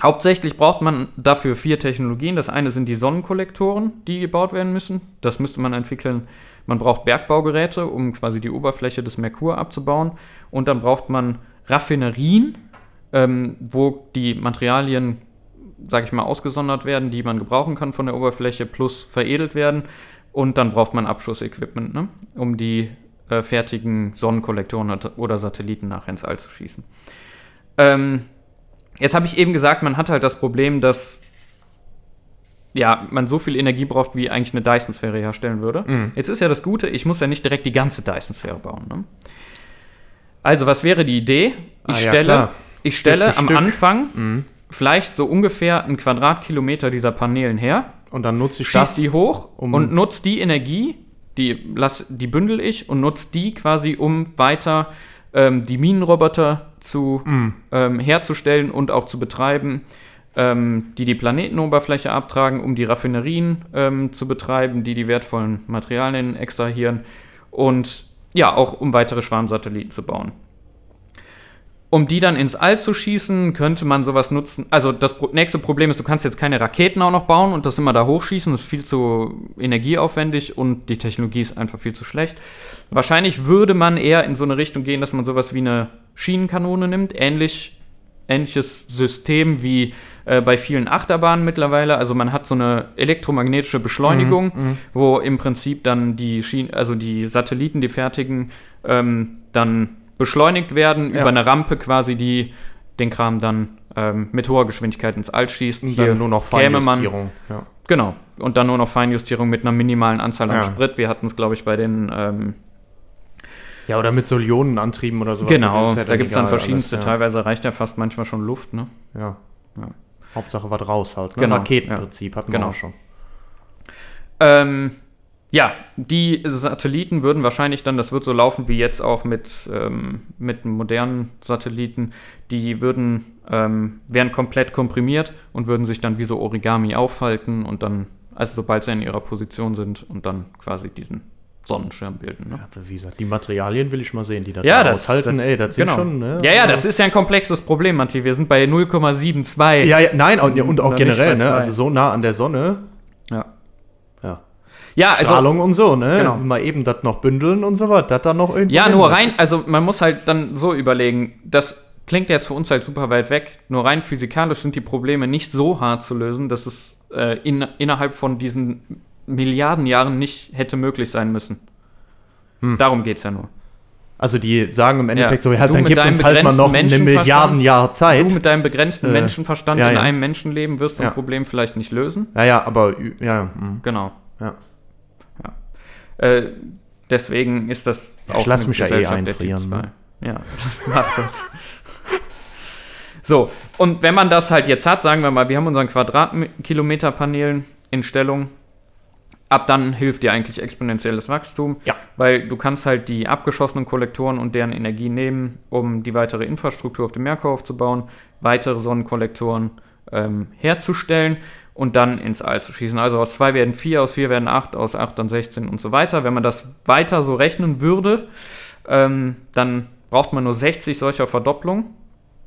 B: Hauptsächlich braucht man dafür vier Technologien. Das eine sind die Sonnenkollektoren, die gebaut werden müssen. Das müsste man entwickeln. Man braucht Bergbaugeräte, um quasi die Oberfläche des Merkur abzubauen. Und dann braucht man Raffinerien, ähm, wo die Materialien, sage ich mal, ausgesondert werden, die man gebrauchen kann von der Oberfläche, plus veredelt werden. Und dann braucht man Abschussequipment, ne? um die äh, fertigen Sonnenkollektoren oder Satelliten nachher ins All zu schießen. Ähm, jetzt habe ich eben gesagt, man hat halt das Problem, dass ja, man so viel Energie braucht, wie eigentlich eine Dyson-Sphäre herstellen würde.
A: Mhm.
B: Jetzt ist ja das Gute, ich muss ja nicht direkt die ganze Dyson-Sphäre bauen. Ne? Also, was wäre die Idee? Ich
A: Ah, ja,
B: stelle,
A: klar.
B: Ich stelle am
A: Stück.
B: Anfang
A: Mhm.
B: vielleicht so ungefähr einen Quadratkilometer dieser Paneelen her,
A: Und dann nutze ich das.
B: die hoch
A: um-
B: und nutze die Energie, die, lass, die bündel ich und nutze die quasi, um weiter ähm, die Minenroboter zu,
A: Mhm.
B: ähm, herzustellen und auch zu betreiben, ähm, die die Planetenoberfläche abtragen, um die Raffinerien ähm, zu betreiben, die die wertvollen Materialien extrahieren und ja, auch um weitere Schwarmsatelliten zu bauen. Um die dann ins All zu schießen, könnte man sowas nutzen. Also das nächste Problem ist, du kannst jetzt keine Raketen auch noch bauen und das immer da hochschießen. Das ist viel zu energieaufwendig und die Technologie ist einfach viel zu schlecht. Wahrscheinlich würde man eher in so eine Richtung gehen, dass man sowas wie eine Schienenkanone nimmt. Ähnlich, ähnliches System wie äh, bei vielen Achterbahnen mittlerweile. Also man hat so eine elektromagnetische Beschleunigung, wo im Prinzip dann die Schienen, also die Satelliten, die fertigen, ähm, dann beschleunigt werden
A: Ja.
B: über eine Rampe quasi, die den Kram dann ähm, mit hoher Geschwindigkeit ins All schießt.
A: Und
B: Hier
A: dann nur noch
B: käme man,
A: Feinjustierung. Ja.
B: genau, und dann nur noch Feinjustierung mit einer minimalen Anzahl an
A: Ja.
B: Sprit. Wir hatten es, glaube ich, bei den ähm,
A: ja, oder mit so Ionenantrieben oder sowas.
B: Genau,
A: ja
B: da gibt es dann verschiedenste.
A: alles.
B: Teilweise reicht ja fast manchmal schon Luft, ne?
A: Ja.
B: Ja.
A: Hauptsache was raus halt. Ne?
B: Genau,
A: Raketenprinzip hatten
B: Genau.
A: wir auch schon.
B: Ähm, ja, die Satelliten würden wahrscheinlich dann, das wird so laufen wie jetzt auch mit, ähm, mit modernen Satelliten, die würden, ähm, wären komplett komprimiert und würden sich dann wie so Origami aufhalten und dann, also sobald sie in ihrer Position sind und dann quasi diesen Sonnenschirm bilden. Ne?
A: Ja, wie gesagt, die Materialien will ich mal sehen, die das
B: Ja,
A: da
B: das,
A: aushalten.
B: das,
A: Ey, das
B: genau.
A: schon. Ne?
B: Ja, ja,
A: Also-
B: das ist ja ein komplexes Problem, Matti. Wir sind bei 0,72.
A: Ja, ja, nein, und, und auch generell, ne? Also so nah an der Sonne.
B: Ja,
A: Ja.
B: Ja also
A: Strahlung und so, ne?
B: Genau.
A: Mal eben das noch bündeln und so was, das dann noch irgendwo.
B: Ja, nur rein, also man muss halt dann so überlegen, das klingt jetzt für uns halt super weit weg, nur rein physikalisch sind die Probleme nicht so hart zu lösen, dass es äh, in, innerhalb von diesen Milliarden Jahren nicht hätte möglich sein müssen.
A: Hm.
B: Darum geht es ja nur.
A: Also die sagen im Endeffekt
B: Ja.
A: so, ja,
B: Du
A: dann gibt uns halt mal noch eine Milliarden Jahre Zeit.
B: Du mit deinem begrenzten
A: Äh,
B: Menschenverstand
A: ja,
B: in
A: ja.
B: einem Menschenleben wirst so ein. Problem vielleicht nicht lösen.
A: ja, ja, aber ja, mm,
B: Genau.
A: ja.
B: Äh, deswegen ist das
A: ich lass mich ja eh einfrieren, ne?
B: 2. Ja, mach das. So, und wenn man das halt jetzt hat, sagen wir mal, wir haben unseren Quadratkilometer-Paneelen in Stellung, ab dann hilft dir eigentlich exponentielles Wachstum,
A: Ja.
B: weil du kannst halt die abgeschossenen Kollektoren und deren Energie nehmen, um die weitere Infrastruktur auf dem Merkur aufzubauen, weitere Sonnenkollektoren ähm, herzustellen und dann ins All zu schießen. Also aus 2 werden 4, aus 4 werden 8, aus 8 dann 16 und so weiter. Wenn man das weiter so rechnen würde, ähm, dann braucht man nur 60 solcher Verdopplungen,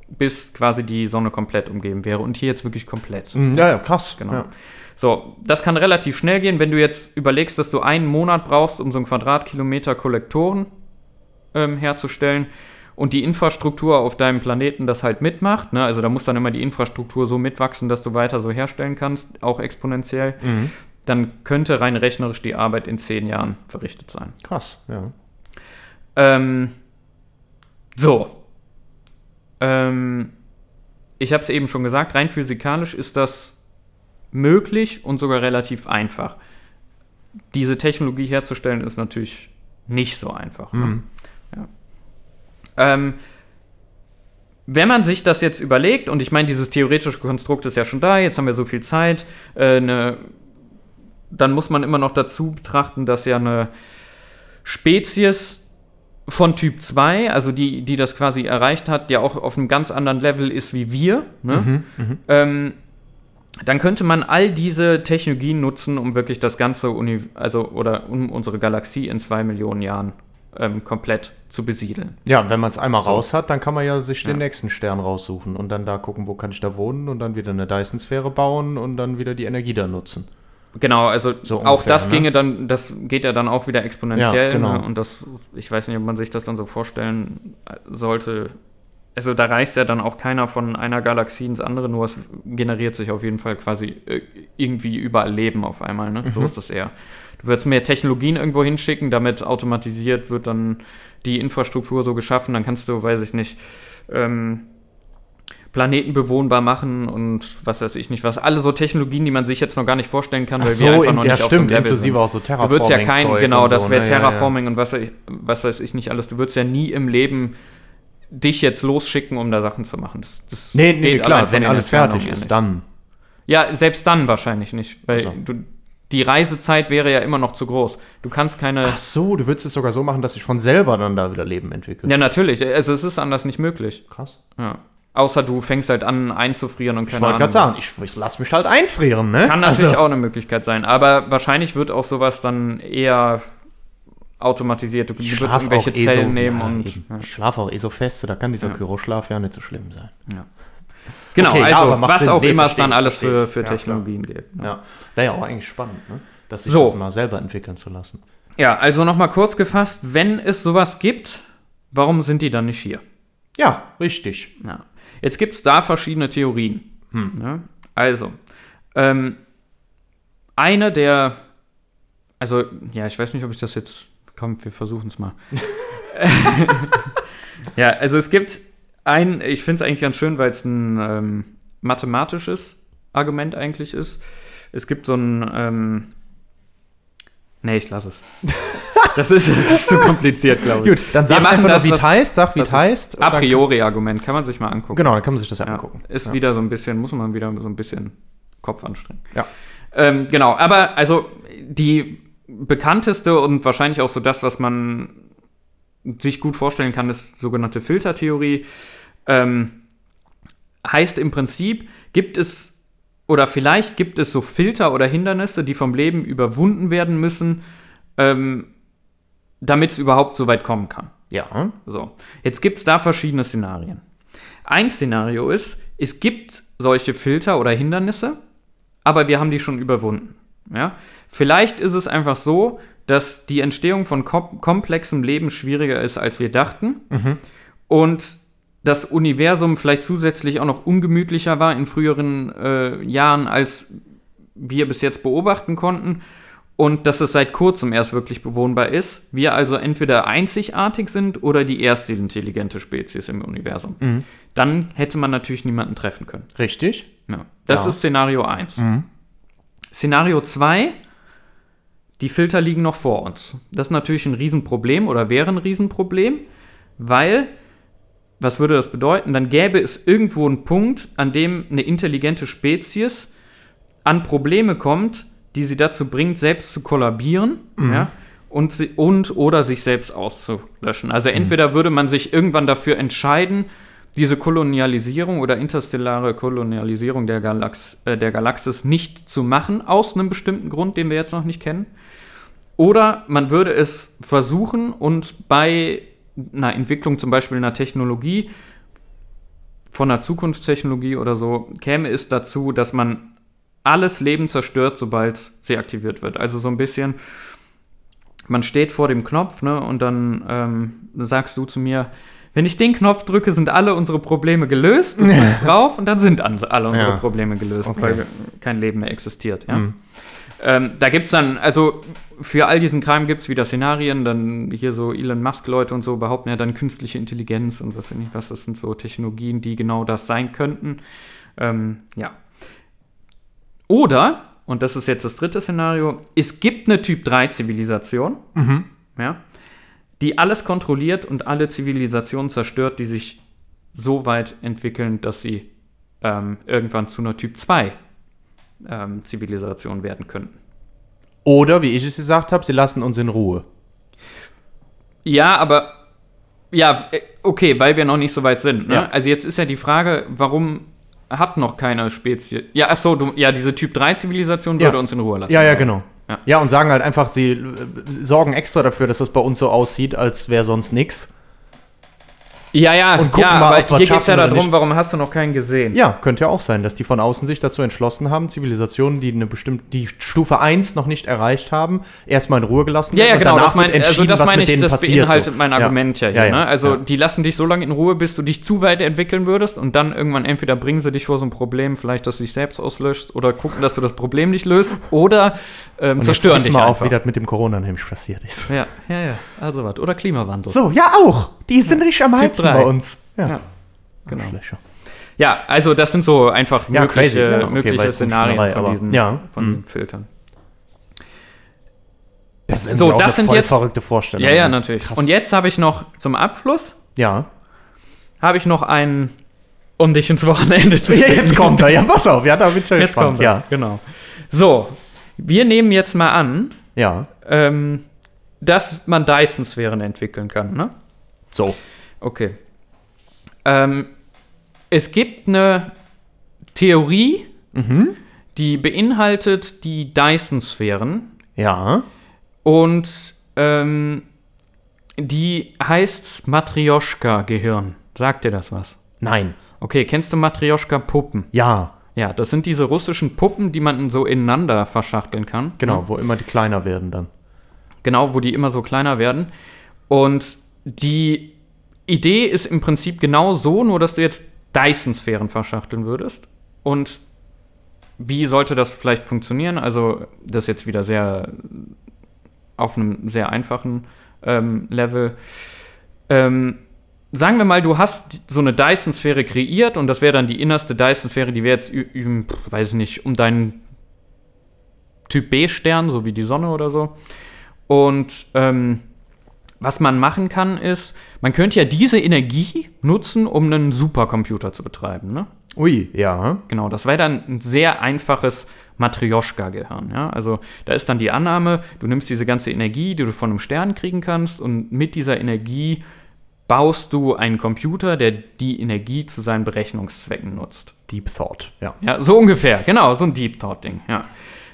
B: bis quasi die Sonne komplett umgeben wäre. Und hier jetzt wirklich komplett.
A: Mm, Ja, ja, krass.
B: Genau.
A: Ja.
B: So, das kann relativ schnell gehen, wenn du jetzt überlegst, dass du einen Monat brauchst, um so einen Quadratkilometer Kollektoren ähm, herzustellen und die Infrastruktur auf deinem Planeten das halt mitmacht. Ne? Also da muss dann immer die Infrastruktur so mitwachsen, dass du weiter so herstellen kannst, auch exponentiell.
A: Mhm.
B: Dann könnte rein rechnerisch die Arbeit in zehn Jahren verrichtet sein.
A: Krass, ja.
B: Ähm, so, ähm, ich habe es eben schon gesagt, rein physikalisch ist das möglich und sogar relativ einfach. Diese Technologie herzustellen ist natürlich nicht so einfach. Ne?
A: Mhm.
B: Ja. Ähm, wenn man sich das jetzt überlegt, und ich meine, dieses theoretische Konstrukt ist ja schon da, jetzt haben wir so viel Zeit, äh, ne, dann muss man immer noch dazu betrachten, dass ja eine Spezies von Typ 2, also die, die das quasi erreicht hat, ja auch auf einem ganz anderen Level ist wie wir, ne? ähm, dann könnte man all diese Technologien nutzen, um wirklich das ganze Uni also oder um unsere Galaxie in zwei Millionen Jahren ähm, komplett zu besiedeln.
A: Ja, wenn man es einmal
B: So.
A: raus hat, dann kann man ja sich den
B: Ja.
A: nächsten Stern raussuchen und dann da gucken, wo kann ich da wohnen und dann wieder eine Dyson-Sphäre bauen und dann wieder die Energie da nutzen.
B: Genau, also
A: So
B: auch
A: ungefähr,
B: das
A: ne?
B: ginge dann, das geht ja dann auch wieder exponentiell.
A: Ja, genau.
B: ne? Und das, ich weiß nicht, ob man sich das dann so vorstellen sollte. Also da reist ja dann auch keiner von einer Galaxie ins andere, nur es generiert sich auf jeden Fall quasi äh, irgendwie überall Leben auf einmal. Ne?
A: Mhm.
B: So ist das eher. Du würdest mehr Technologien irgendwo hinschicken, damit automatisiert wird dann die Infrastruktur so geschaffen, dann kannst du, weiß ich nicht, ähm, Planeten bewohnbar machen und was weiß ich nicht was. Alle so Technologien, die man sich jetzt noch gar nicht vorstellen kann, weil wir einfach noch
A: ja
B: nicht auf so einem
A: stimmt,
B: Level
A: inklusive
B: sind.
A: auch so
B: Du
A: Terraforming.
B: würdest ja kein,
A: Zeug
B: genau, das
A: so,
B: wäre
A: ne? Ja, ja, ja.
B: Terraforming und was, weiß ich- was weiß ich nicht alles. Du würdest ja nie im Leben dich jetzt losschicken, um da Sachen zu machen. Das, das
A: Nee, nee, klar, wenn alles fertig ist, dann.
B: Ja, selbst dann wahrscheinlich nicht, weil
A: Ach so.
B: du, die Reisezeit wäre ja immer noch zu groß. Du kannst keine.
A: Ach so, du würdest es sogar so machen, dass sich von selber dann da wieder Leben entwickelt.
B: Ja, natürlich. Also es ist anders nicht möglich.
A: Krass.
B: Ja. Außer du fängst halt an einzufrieren und
A: Ich
B: keine
A: wollte
B: Ahnung.
A: gerade
B: was.
A: sagen, ich, ich lass mich halt einfrieren, ne?
B: Kann natürlich
A: Also-
B: auch eine Möglichkeit sein, aber wahrscheinlich wird auch sowas dann eher automatisiert. Du, du
A: Ich
B: würdest irgendwelche
A: auch eh
B: Zellen
A: so,
B: nehmen
A: ja,
B: und. Ja.
A: Ich schlafe auch eh so fest, da kann dieser
B: Ja.
A: Kyroschlaf ja nicht so schlimm sein.
B: Genau,
A: Okay, ja,
B: also
A: macht
B: was
A: Sinn.
B: auch
A: Nee,
B: immer es dann alles für, für
A: Ja.
B: Technologien gibt. ne?
A: Ja. Wäre ja auch eigentlich spannend, ne? Das sich
B: So.
A: das mal selber entwickeln zu lassen.
B: Ja, also nochmal kurz gefasst, wenn es sowas gibt, warum sind die dann nicht hier?
A: Ja, richtig.
B: Ja. Jetzt gibt es da verschiedene Theorien. Ne? Also, ähm, eine der, also, ja, ich weiß nicht, ob ich das jetzt, komm, wir versuchen es mal. ja, also es gibt ein, ich finde es eigentlich ganz schön, weil es ein ähm, mathematisches Argument eigentlich ist. Es gibt so ein, ähm, nee, ich lasse es. Das ist, das ist zu kompliziert, glaube ich.
A: Gut, dann sag einfach nur,
B: das,
A: wie
B: was-
A: es heißt, sag, wie es heißt.
B: A priori-Argument, kann man sich mal angucken.
A: Genau, dann kann man sich das ja
B: Ja,
A: angucken.
B: ist
A: ja.
B: wieder so ein bisschen, muss man wieder so ein bisschen Kopf anstrengen.
A: Ja.
B: Ähm, genau, aber also die bekannteste und wahrscheinlich auch so das, was man sich gut vorstellen kann, ist sogenannte Filtertheorie. Ähm, heißt im Prinzip, gibt es oder vielleicht gibt es so Filter oder Hindernisse, die vom Leben überwunden werden müssen, ähm, damit es überhaupt so weit kommen kann.
A: Ja.
B: So, jetzt gibt es da verschiedene Szenarien. Ein Szenario ist, es gibt solche Filter oder Hindernisse, aber wir haben die schon überwunden. Ja? Vielleicht ist es einfach so, dass die Entstehung von kom komplexem Leben schwieriger ist, als wir dachten. Und das Universum vielleicht zusätzlich auch noch ungemütlicher war in früheren äh, Jahren, als wir bis jetzt beobachten konnten. Und dass es seit kurzem erst wirklich bewohnbar ist. Wir also entweder einzigartig sind oder die erste intelligente Spezies im Universum. Dann hätte man natürlich niemanden treffen können.
A: Richtig.
B: Ja. Das
A: Ja.
B: ist Szenario 1. Szenario 2, die Filter liegen noch vor uns. Das ist natürlich ein Riesenproblem oder wäre ein Riesenproblem, weil, was würde das bedeuten? Dann gäbe es irgendwo einen Punkt, an dem eine intelligente Spezies an Probleme kommt, die sie dazu bringt, selbst zu kollabieren, ja, und, sie, und oder sich selbst auszulöschen. Also entweder würde man sich irgendwann dafür entscheiden, diese Kolonialisierung oder interstellare Kolonialisierung der, Galax äh, der Galaxis nicht zu machen, aus einem bestimmten Grund, den wir jetzt noch nicht kennen. Oder man würde es versuchen und bei einer Entwicklung zum Beispiel einer Technologie, von einer Zukunftstechnologie oder so, käme es dazu, dass man alles Leben zerstört, sobald sie aktiviert wird. Also so ein bisschen, man steht vor dem Knopf, ne, und dann ähm, sagst du zu mir, wenn ich den Knopf drücke, sind alle unsere Probleme gelöst. Du drückst drauf und dann sind alle unsere
A: Ja.
B: Probleme gelöst,
A: Okay.
B: weil kein Leben mehr existiert. Ja?
A: Mhm.
B: Ähm, da gibt es dann, also für all diesen Kram gibt es wieder Szenarien, dann hier so Elon Musk-Leute und so behaupten ja dann künstliche Intelligenz und was nicht was, das sind so Technologien, die genau das sein könnten. Ähm, ja. Oder, und das ist jetzt das dritte Szenario, es gibt eine Typ-3-Zivilisation,
A: Mhm.
B: ja, die alles kontrolliert und alle Zivilisationen zerstört, die sich so weit entwickeln, dass sie ähm, irgendwann zu einer Typ 2 ähm, Zivilisation werden könnten.
A: Oder, wie ich es gesagt habe, sie lassen uns in Ruhe.
B: Ja, aber ja, äh, okay, weil wir noch nicht so weit sind. Ne?
A: Ja.
B: Also jetzt ist ja die Frage, warum hat noch keine Spezies. Ja, ach so, du, ja, diese Typ 3 Zivilisation
A: Ja.
B: würde uns in Ruhe lassen.
A: Ja, ja, genau.
B: Ja.
A: Und sagen halt einfach, sie äh, sorgen extra dafür, dass das bei uns so aussieht, als wäre sonst nichts.
B: Ja, ja,
A: Und gucken
B: ja,
A: mal,
B: aber
A: ob wir
B: hier geht es ja darum, warum hast du noch keinen gesehen?
A: Ja, könnte ja auch sein, dass die von außen sich dazu entschlossen haben, Zivilisationen, die eine bestimmte, die Stufe 1 noch nicht erreicht haben, erstmal in Ruhe gelassen
B: Ja, ja, genau,
A: danach
B: das, mein, also das
A: was
B: meine
A: mit
B: ich,
A: denen
B: das
A: passiert.
B: beinhaltet
A: so.
B: mein Argument ja, hier.
A: Ja, ja,
B: ne? Also
A: ja.
B: die lassen dich so lange in Ruhe, bis du dich zu weit entwickeln würdest und dann irgendwann entweder bringen sie dich vor so ein Problem, vielleicht, dass du dich selbst auslöscht oder gucken, dass du das Problem nicht löst oder ähm,
A: Und
B: zerstören
A: jetzt
B: dich einfach.
A: auch, wie das mit dem Corona nämlich passiert ist.
B: ja, ja, ja, also was. Oder Klimawandel.
A: So, ja auch. Die sind richtig am Heizen
B: drei.
A: bei uns.
B: Ja, genau.
A: Arschlöcher.
B: Ja, also das sind so einfach
A: Ja,
B: mögliche,
A: crazy. Ja, okay,
B: mögliche Szenarien
A: Spinnerei,
B: von diesen,
A: ja,
B: von
A: mhm.
B: Filtern.
A: Das ist
B: So, das sind jetzt-
A: verrückte Vorstellung.
B: Ja, ja, natürlich.
A: Krass.
B: Und jetzt habe ich noch zum Abschluss
A: Ja.
B: habe ich noch einen, um dich ins Wochenende zu
A: ja,
B: schicken.
A: jetzt kommt er. Ja, pass auf. Ja, da bin ich schon
B: Jetzt
A: gespannt.
B: kommt er.
A: Ja.
B: Genau. So, wir nehmen jetzt mal an,
A: Ja.
B: ähm, dass man Dyson-Sphären entwickeln kann, ne?
A: So.
B: Okay. Ähm, es gibt eine Theorie,
A: Mhm.
B: die beinhaltet die Dyson-Sphären
A: Ja.
B: und ähm, die heißt Matryoshka-Gehirn. Sagt dir das was?
A: Nein.
B: Okay, kennst du Matryoshka-Puppen?
A: Ja.
B: Ja, das sind diese russischen Puppen, die man so ineinander verschachteln kann.
A: Genau,
B: Ne?
A: wo immer die kleiner werden dann.
B: Genau, wo die immer so kleiner werden. Und die Idee ist im Prinzip genau so, nur dass du jetzt Dyson-Sphären verschachteln würdest. Und wie sollte das vielleicht funktionieren? Also, das ist jetzt wieder sehr auf einem sehr einfachen ähm, Level. Ähm, sagen wir mal, du hast so eine Dyson-Sphäre kreiert und das wäre dann die innerste Dyson-Sphäre, die wäre jetzt, ü- ü- pf, weiß ich nicht, um deinen Typ B-Stern, so wie die Sonne oder so. Und ähm, was man machen kann, ist, man könnte ja diese Energie nutzen, um einen Supercomputer zu betreiben. Ne?
A: Ui, ja.
B: Genau, das wäre dann ein sehr einfaches Matryoshka-Gehirn. Ja? Also da ist dann die Annahme, du nimmst diese ganze Energie, die du von einem Stern kriegen kannst, und mit dieser Energie baust du einen Computer, der die Energie zu seinen Berechnungszwecken nutzt.
A: Deep Thought, ja.
B: Ja, so ungefähr, genau, so ein Deep Thought-Ding, ja.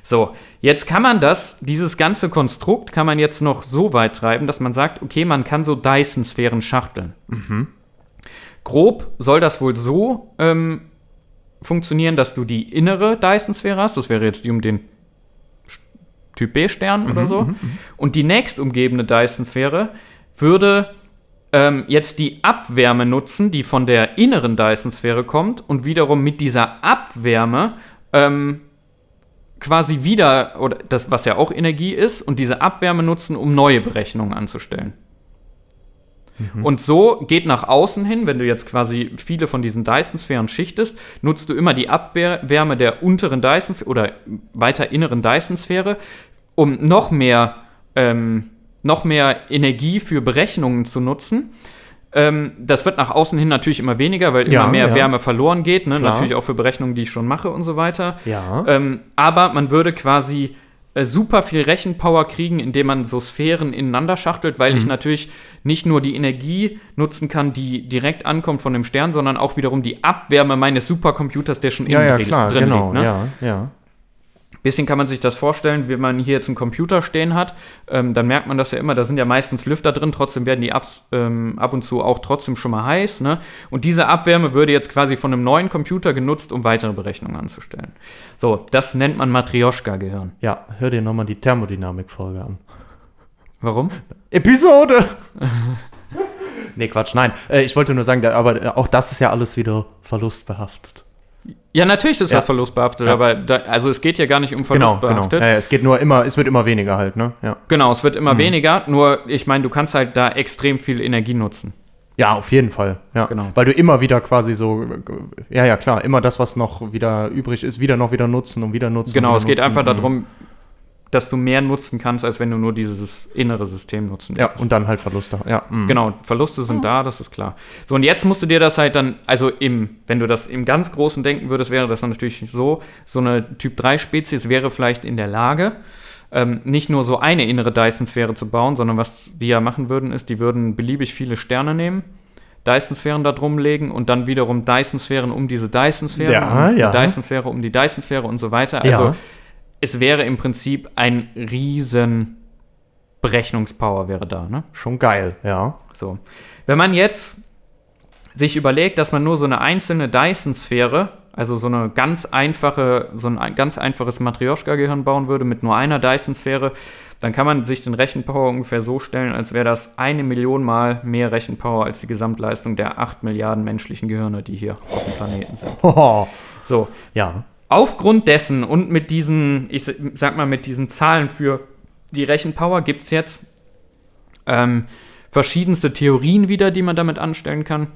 B: So, jetzt kann man das, dieses ganze Konstrukt kann man jetzt noch so weit treiben, dass man sagt, okay, man kann so Dyson-Sphären schachteln. Grob soll das wohl so ähm, funktionieren, dass du die innere Dyson-Sphäre hast, das wäre jetzt die um den Typ B-Stern oder so, und die nächstumgebende Dyson-Sphäre würde ähm, jetzt die Abwärme nutzen, die von der inneren Dyson-Sphäre kommt und wiederum mit dieser Abwärme ähm, quasi wieder, oder das, was ja auch Energie ist, und diese Abwärme nutzen, um neue Berechnungen anzustellen. Und so geht nach außen hin, wenn du jetzt quasi viele von diesen Dyson-Sphären schichtest, nutzt du immer die Abwärme der unteren Dyson- oder weiter inneren Dyson-Sphäre, um noch mehr, ähm, noch mehr Energie für Berechnungen zu nutzen. Ähm, das wird nach außen hin natürlich immer weniger, weil
A: Ja,
B: immer mehr
A: ja.
B: Wärme verloren geht. Ne? Natürlich auch für Berechnungen, die ich schon mache und so weiter.
A: Ja.
B: Ähm, aber man würde quasi äh, super viel Rechenpower kriegen, indem man so Sphären ineinander schachtelt, weil
A: Mhm.
B: ich natürlich nicht nur die Energie nutzen kann, die direkt ankommt von dem Stern, sondern auch wiederum die Abwärme meines Supercomputers, der schon
A: Ja,
B: innen
A: ja,
B: drin
A: klar,
B: drin
A: genau.
B: liegt. Ne?
A: Ja, ja.
B: Bisschen kann man sich das vorstellen, wenn man hier jetzt einen Computer stehen hat, ähm, dann merkt man das ja immer, da sind ja meistens Lüfter drin, trotzdem werden die abs, ähm, ab und zu auch trotzdem schon mal heiß. Ne? Und diese Abwärme würde jetzt quasi von einem neuen Computer genutzt, um weitere Berechnungen anzustellen. So, das nennt man Matryoshka-Gehirn.
A: Ja, hör dir nochmal die Thermodynamik-Folge an.
B: Warum?
A: Episode! Nee, Quatsch, nein. Äh, ich wollte nur sagen, aber äh, auch das ist ja alles wieder verlustbehaftet.
B: Ja, natürlich ist
A: Ja.
B: das verlustbehaftet,
A: Ja.
B: aber da, also es geht ja gar nicht um
A: Genau, genau.
B: verlustbehaftet.
A: Ja, es geht nur immer, es wird immer weniger halt, ne? Ja.
B: Genau, es wird immer
A: Mhm.
B: weniger, nur ich meine, du kannst halt da extrem viel Energie nutzen.
A: Ja, auf jeden Fall. Ja.
B: Genau.
A: Weil du immer wieder quasi so, ja, ja, klar, immer das, was noch wieder übrig ist, wieder noch wieder nutzen und wieder nutzen.
B: Genau,
A: und
B: es
A: wieder
B: geht einfach
A: nutzen.
B: darum, dass du mehr nutzen kannst, als wenn du nur dieses innere System nutzen
A: Ja,
B: würdest.
A: und dann halt Verluste. Ja, mhm.
B: Genau, Verluste sind da, das ist klar. So, und jetzt musst du dir das halt dann, also im, wenn du das im ganz Großen denken würdest, wäre das dann natürlich so, so eine Typ-3-Spezies wäre vielleicht in der Lage, ähm, nicht nur so eine innere Dyson-Sphäre zu bauen, sondern was die ja machen würden, ist, die würden beliebig viele Sterne nehmen, Dyson-Sphären da drum legen und dann wiederum Dyson-Sphären um diese Dyson-Sphäre,
A: Ja, ja.
B: Dyson-Sphäre um die Dyson-Sphäre und so weiter. Also
A: Ja.
B: Es wäre im Prinzip ein riesen Berechnungspower wäre da, ne?
A: Schon geil, ja.
B: So. Wenn man jetzt sich überlegt, dass man nur so eine einzelne Dyson-Sphäre, also so eine ganz einfache, so ein ganz einfaches Matryoshka-Gehirn bauen würde mit nur einer Dyson-Sphäre, dann kann man sich den Rechenpower ungefähr so stellen, als wäre das eine Million Mal mehr Rechenpower als die Gesamtleistung der 8 Milliarden menschlichen Gehirne, die hier auf dem Planeten sind. So,
A: Ja.
B: Aufgrund dessen und mit diesen, ich sag mal, mit diesen Zahlen für die Rechenpower gibt es jetzt ähm, verschiedenste Theorien wieder, die man damit anstellen kann.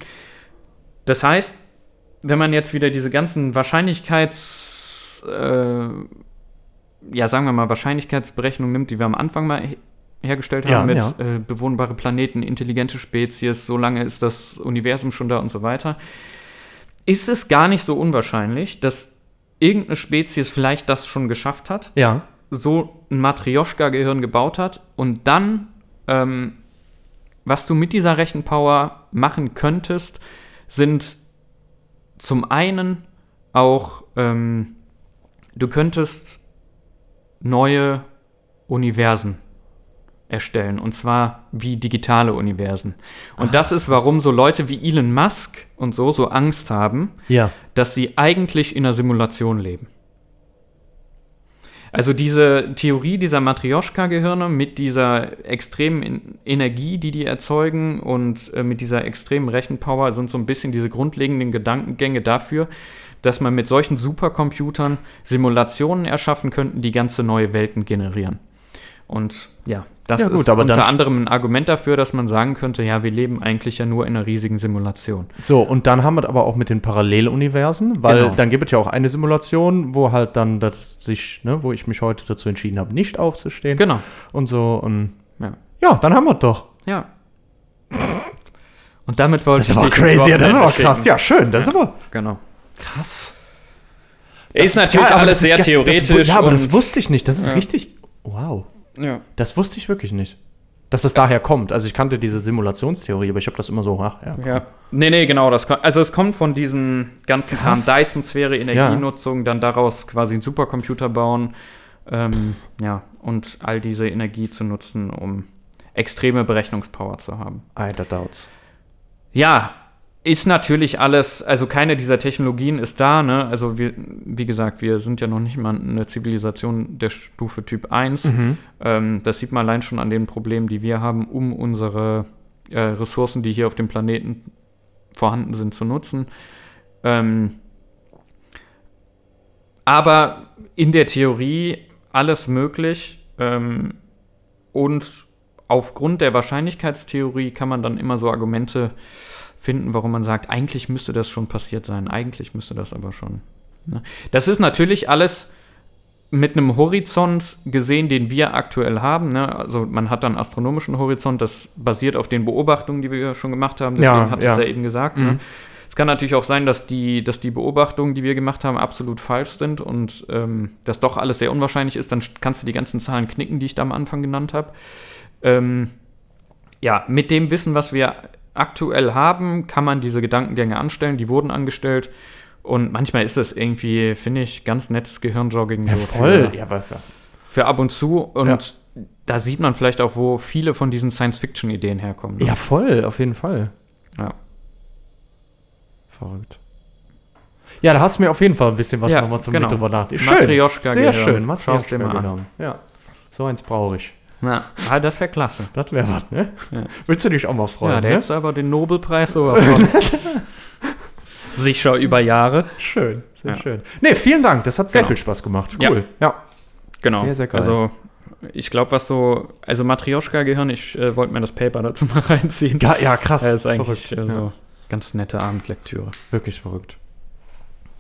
B: Das heißt, wenn man jetzt wieder diese ganzen Wahrscheinlichkeits, äh, ja, sagen wir mal, Wahrscheinlichkeitsberechnungen nimmt, die wir am Anfang mal he- hergestellt
A: Ja,
B: haben mit
A: ja.
B: Äh, bewohnbare Planeten, intelligente Spezies, so lange ist das Universum schon da und so weiter, ist es gar nicht so unwahrscheinlich, dass irgendeine Spezies vielleicht das schon geschafft hat,
A: Ja.
B: so ein Matryoshka-Gehirn gebaut hat und dann, ähm, was du mit dieser Rechenpower machen könntest, sind zum einen auch, ähm, du könntest neue Universen erstellen und zwar wie digitale Universen. Und das ist, warum so Leute wie Elon Musk und so so Angst haben,
A: Ja.
B: dass sie eigentlich in einer Simulation leben. Also diese Theorie dieser Matryoshka-Gehirne mit dieser extremen Energie, die die erzeugen und äh, mit dieser extremen Rechenpower sind so ein bisschen diese grundlegenden Gedankengänge dafür, dass man mit solchen Supercomputern Simulationen erschaffen könnte, die ganze neue Welten generieren. Und ja, das
A: Ja, gut,
B: ist unter anderem ein Argument dafür, dass man sagen könnte, ja, wir leben eigentlich ja nur in einer riesigen Simulation.
A: So, und dann haben wir es aber auch mit den Paralleluniversen, weil
B: Genau.
A: dann gibt es ja auch eine Simulation, wo halt dann das sich, ne, wo ich mich heute dazu entschieden habe, nicht aufzustehen.
B: Genau.
A: Und so, und
B: Ja.
A: ja, dann haben wir es doch.
B: Ja. Und damit wollte
A: Das
B: ich
A: ist aber
B: dich ins
A: crazy, ja, das ist aber krass. Ja, schön, das ist aber
B: Genau.
A: krass.
B: ist natürlich
A: aber
B: alles
A: das
B: sehr
A: geil.
B: theoretisch.
A: Das, ja, aber das wusste ich nicht. Das ist
B: Ja.
A: richtig. Wow.
B: Ja.
A: Das wusste ich wirklich nicht. Dass das daher kommt. Also ich kannte diese Simulationstheorie, aber ich habe das immer so, ach ja.
B: ja. Nee, nee, genau. Das, ko- also es kommt von diesem ganzen Kram
A: Krass.
B: Dyson-Sphäre, Energienutzung, dann daraus quasi einen Supercomputer bauen. Ähm, ja, und all diese Energie zu nutzen, um extreme Berechnungspower zu haben.
A: I doubts.
B: Ja, ist natürlich alles, also keine dieser Technologien ist da, ne? Also wir, wie gesagt, wir sind ja noch nicht mal eine Zivilisation der Stufe Typ 1.
A: Mhm.
B: Ähm, das sieht man allein schon an den Problemen, die wir haben, um unsere äh, Ressourcen, die hier auf dem Planeten vorhanden sind, zu nutzen. Ähm, aber in der Theorie alles möglich. Ähm, und aufgrund der Wahrscheinlichkeitstheorie kann man dann immer so Argumente finden, warum man sagt, eigentlich müsste das schon passiert sein. Eigentlich müsste das aber schon. Ne? Das ist natürlich alles mit einem Horizont gesehen, den wir aktuell haben. Ne? Also man hat dann astronomischen Horizont, das basiert auf den Beobachtungen, die wir schon gemacht haben. Deswegen
A: Ja,
B: hat
A: ja.
B: es ja eben gesagt.
A: Mhm.
B: Ne? Es kann natürlich auch sein, dass die, dass die Beobachtungen, die wir gemacht haben, absolut falsch sind und ähm, dass doch alles sehr unwahrscheinlich ist. Dann kannst du die ganzen Zahlen knicken, die ich da am Anfang genannt habe. Ähm, ja, mit dem Wissen, was wir aktuell haben, kann man diese Gedankengänge anstellen. Die wurden angestellt. Und manchmal ist das irgendwie, finde ich, ganz nettes Gehirnjogging.
A: Ja,
B: so
A: voll.
B: Für,
A: Ja, aber,
B: für ab und zu. Und
A: Ja.
B: da sieht man vielleicht auch, wo viele von diesen Science-Fiction-Ideen herkommen. ne?
A: ja, voll, auf jeden Fall.
B: Ja.
A: Verrückt. Ja, da hast du mir auf jeden Fall ein bisschen was
B: Ja,
A: nochmal zum
B: genau.
A: mit drüber nachdenken.
B: Matryoshka-Gehirn.
A: Sehr schön.
B: Schau's dir mal an.
A: Ja, so eins brauche ich.
B: Ja, ah, das wäre klasse.
A: Das wäre was, ne? Willst du dich auch mal freuen?
B: Ja, der
A: ne?
B: hättest aber den Nobelpreis sowas von. Sicher über Jahre.
A: Schön, sehr
B: Ja.
A: schön. Ne, vielen Dank. Das hat sehr
B: Genau.
A: viel Spaß gemacht.
B: Ja.
A: Cool. Ja.
B: Genau.
A: Sehr, sehr geil.
B: Also, ich glaube, was so. Also, Matrioschka-Gehirn, ich äh, wollte mir das Paper dazu mal reinziehen.
A: Ja, ja krass.
B: Das ist eigentlich
A: Verrückt.
B: äh, so
A: Ja.
B: ganz nette Abendlektüre.
A: Wirklich verrückt.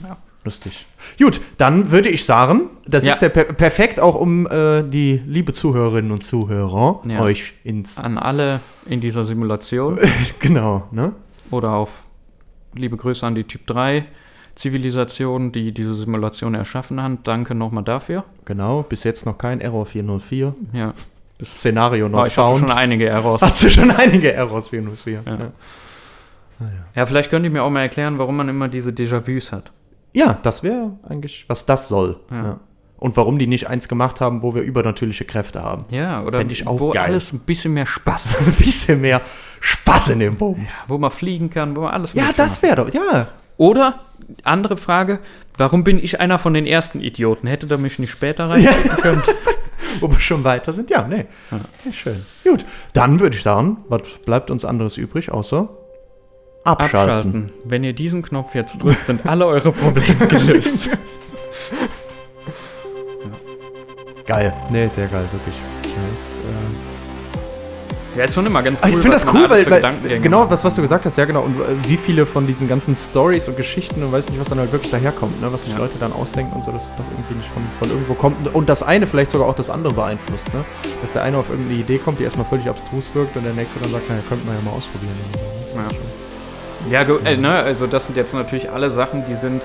A: Ja, lustig. Gut, dann würde ich sagen, das
B: Ja.
A: ist der per perfekt auch um äh, die liebe Zuhörerinnen und Zuhörer
B: Ja.
A: euch ins
B: An alle in dieser Simulation
A: genau, ne?
B: oder auf liebe Grüße an die Typ 3 Zivilisation, die diese Simulation erschaffen hat. Danke nochmal dafür.
A: Genau, bis jetzt noch kein Error 404.
B: Ja.
A: Das Szenario
B: Oh,
A: not
B: ich hatte
A: found.
B: schon einige Errors.
A: Hast du schon einige Errors 404?
B: Ja.
A: Ja.
B: Ja, vielleicht könnt ihr mir auch mal erklären, warum man immer diese Déjà-vus hat.
A: Ja, das wäre eigentlich, was das soll.
B: Ja.
A: Ja. Und warum die nicht eins gemacht haben, wo wir übernatürliche Kräfte haben.
B: Ja, oder
A: Fänd ich auch
B: wo
A: geil.
B: alles ein bisschen mehr Spaß.
A: Ein bisschen mehr Spaß in dem Bums.
B: wo man fliegen kann, wo man alles
A: Ja, das wäre doch, ja.
B: Oder, andere Frage, warum bin ich einer von den ersten Idioten? Hätte da mich nicht später reinschicken können?
A: Wo wir schon weiter sind. Ja, nee. Ja, schön. Gut, dann würde ich sagen, was bleibt uns anderes übrig, außer abschalten.
B: Abschalten. Wenn ihr diesen Knopf jetzt drückt, sind alle eure Probleme gelöst.
A: Geil. Nee, sehr geil, wirklich. Das,
B: Ja, ist schon immer ganz
A: äh,
B: cool.
A: ich finde das cool, weil, weil genau,
B: macht.
A: was, du gesagt hast, ja genau, und äh, wie viele von diesen ganzen Stories und Geschichten und weiß nicht, was dann halt wirklich daherkommt, ne? was sich
B: Ja.
A: Leute dann ausdenken und so, dass es doch irgendwie nicht von, von irgendwo kommt und- das eine vielleicht sogar auch das andere beeinflusst, ne? dass der eine auf irgendeine Idee kommt, die erstmal völlig abstrus wirkt und der nächste dann sagt, naja, könnte man ja mal ausprobieren. Das
B: Ja. Ja, äh, ne, also das sind jetzt natürlich alle Sachen, die sind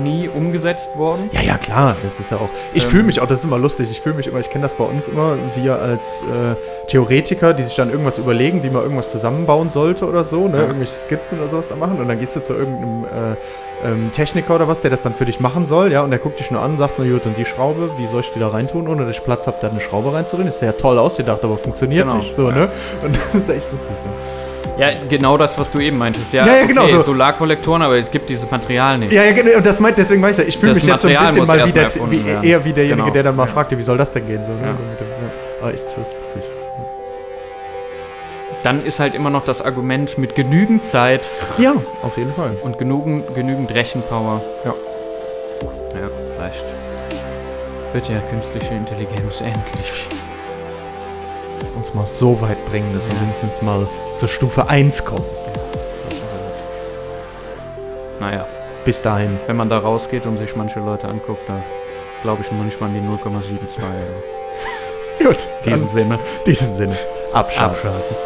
B: nie umgesetzt worden.
A: Ja, ja, klar, das ist ja auch. Ich
B: Ähm,
A: fühle mich auch, das ist immer lustig, ich fühle mich immer, ich kenne das bei uns immer, wir als äh, Theoretiker, die sich dann irgendwas überlegen, wie man irgendwas zusammenbauen sollte oder so, ne,
B: Ja.
A: irgendwelche Skizzen oder sowas da machen und dann gehst du zu irgendeinem äh, ähm, Techniker oder was, der das dann für dich machen soll, ja, und der guckt dich nur an und sagt, na gut, und die Schraube, wie soll ich die da reintun, ohne dass ich Platz habe, da eine Schraube reinzudrehen? Ist ja toll ausgedacht, aber funktioniert
B: Genau,
A: nicht, so,
B: ja.
A: ne? Und das ist echt witzig, ne?
B: Ja, genau das, was du eben meintest. Ja,
A: Ja, ja,
B: okay,
A: genau so.
B: Solarkollektoren, aber es gibt dieses Material nicht.
A: Ja, ja, genau, und das meint, deswegen weiß ich, ich fühle
B: Das
A: mich jetzt so ein
B: Material
A: bisschen mal wie der, wie, eher wie derjenige,
B: Genau.
A: der dann mal fragte, wie soll das denn gehen, so, ne?
B: Ja.
A: Aber echt, das ist witzig.
B: Dann ist halt immer noch das Argument mit genügend Zeit
A: Ja, auf jeden Fall.
B: und genügend, genügend Rechenpower.
A: Ja.
B: Ja, vielleicht wird ja künstliche Intelligenz endlich.
A: Uns mal so weit bringen, dass wir mindestens mal zur Stufe 1 kommen.
B: Naja,
A: Bis dahin.
B: wenn man da rausgeht und sich manche Leute anguckt, da glaube ich noch nicht mal an die 0,72. In
A: Gut,
B: diesem
A: in
B: Sinne.
A: diesem Sinne. Abschalten.
B: Abschalten.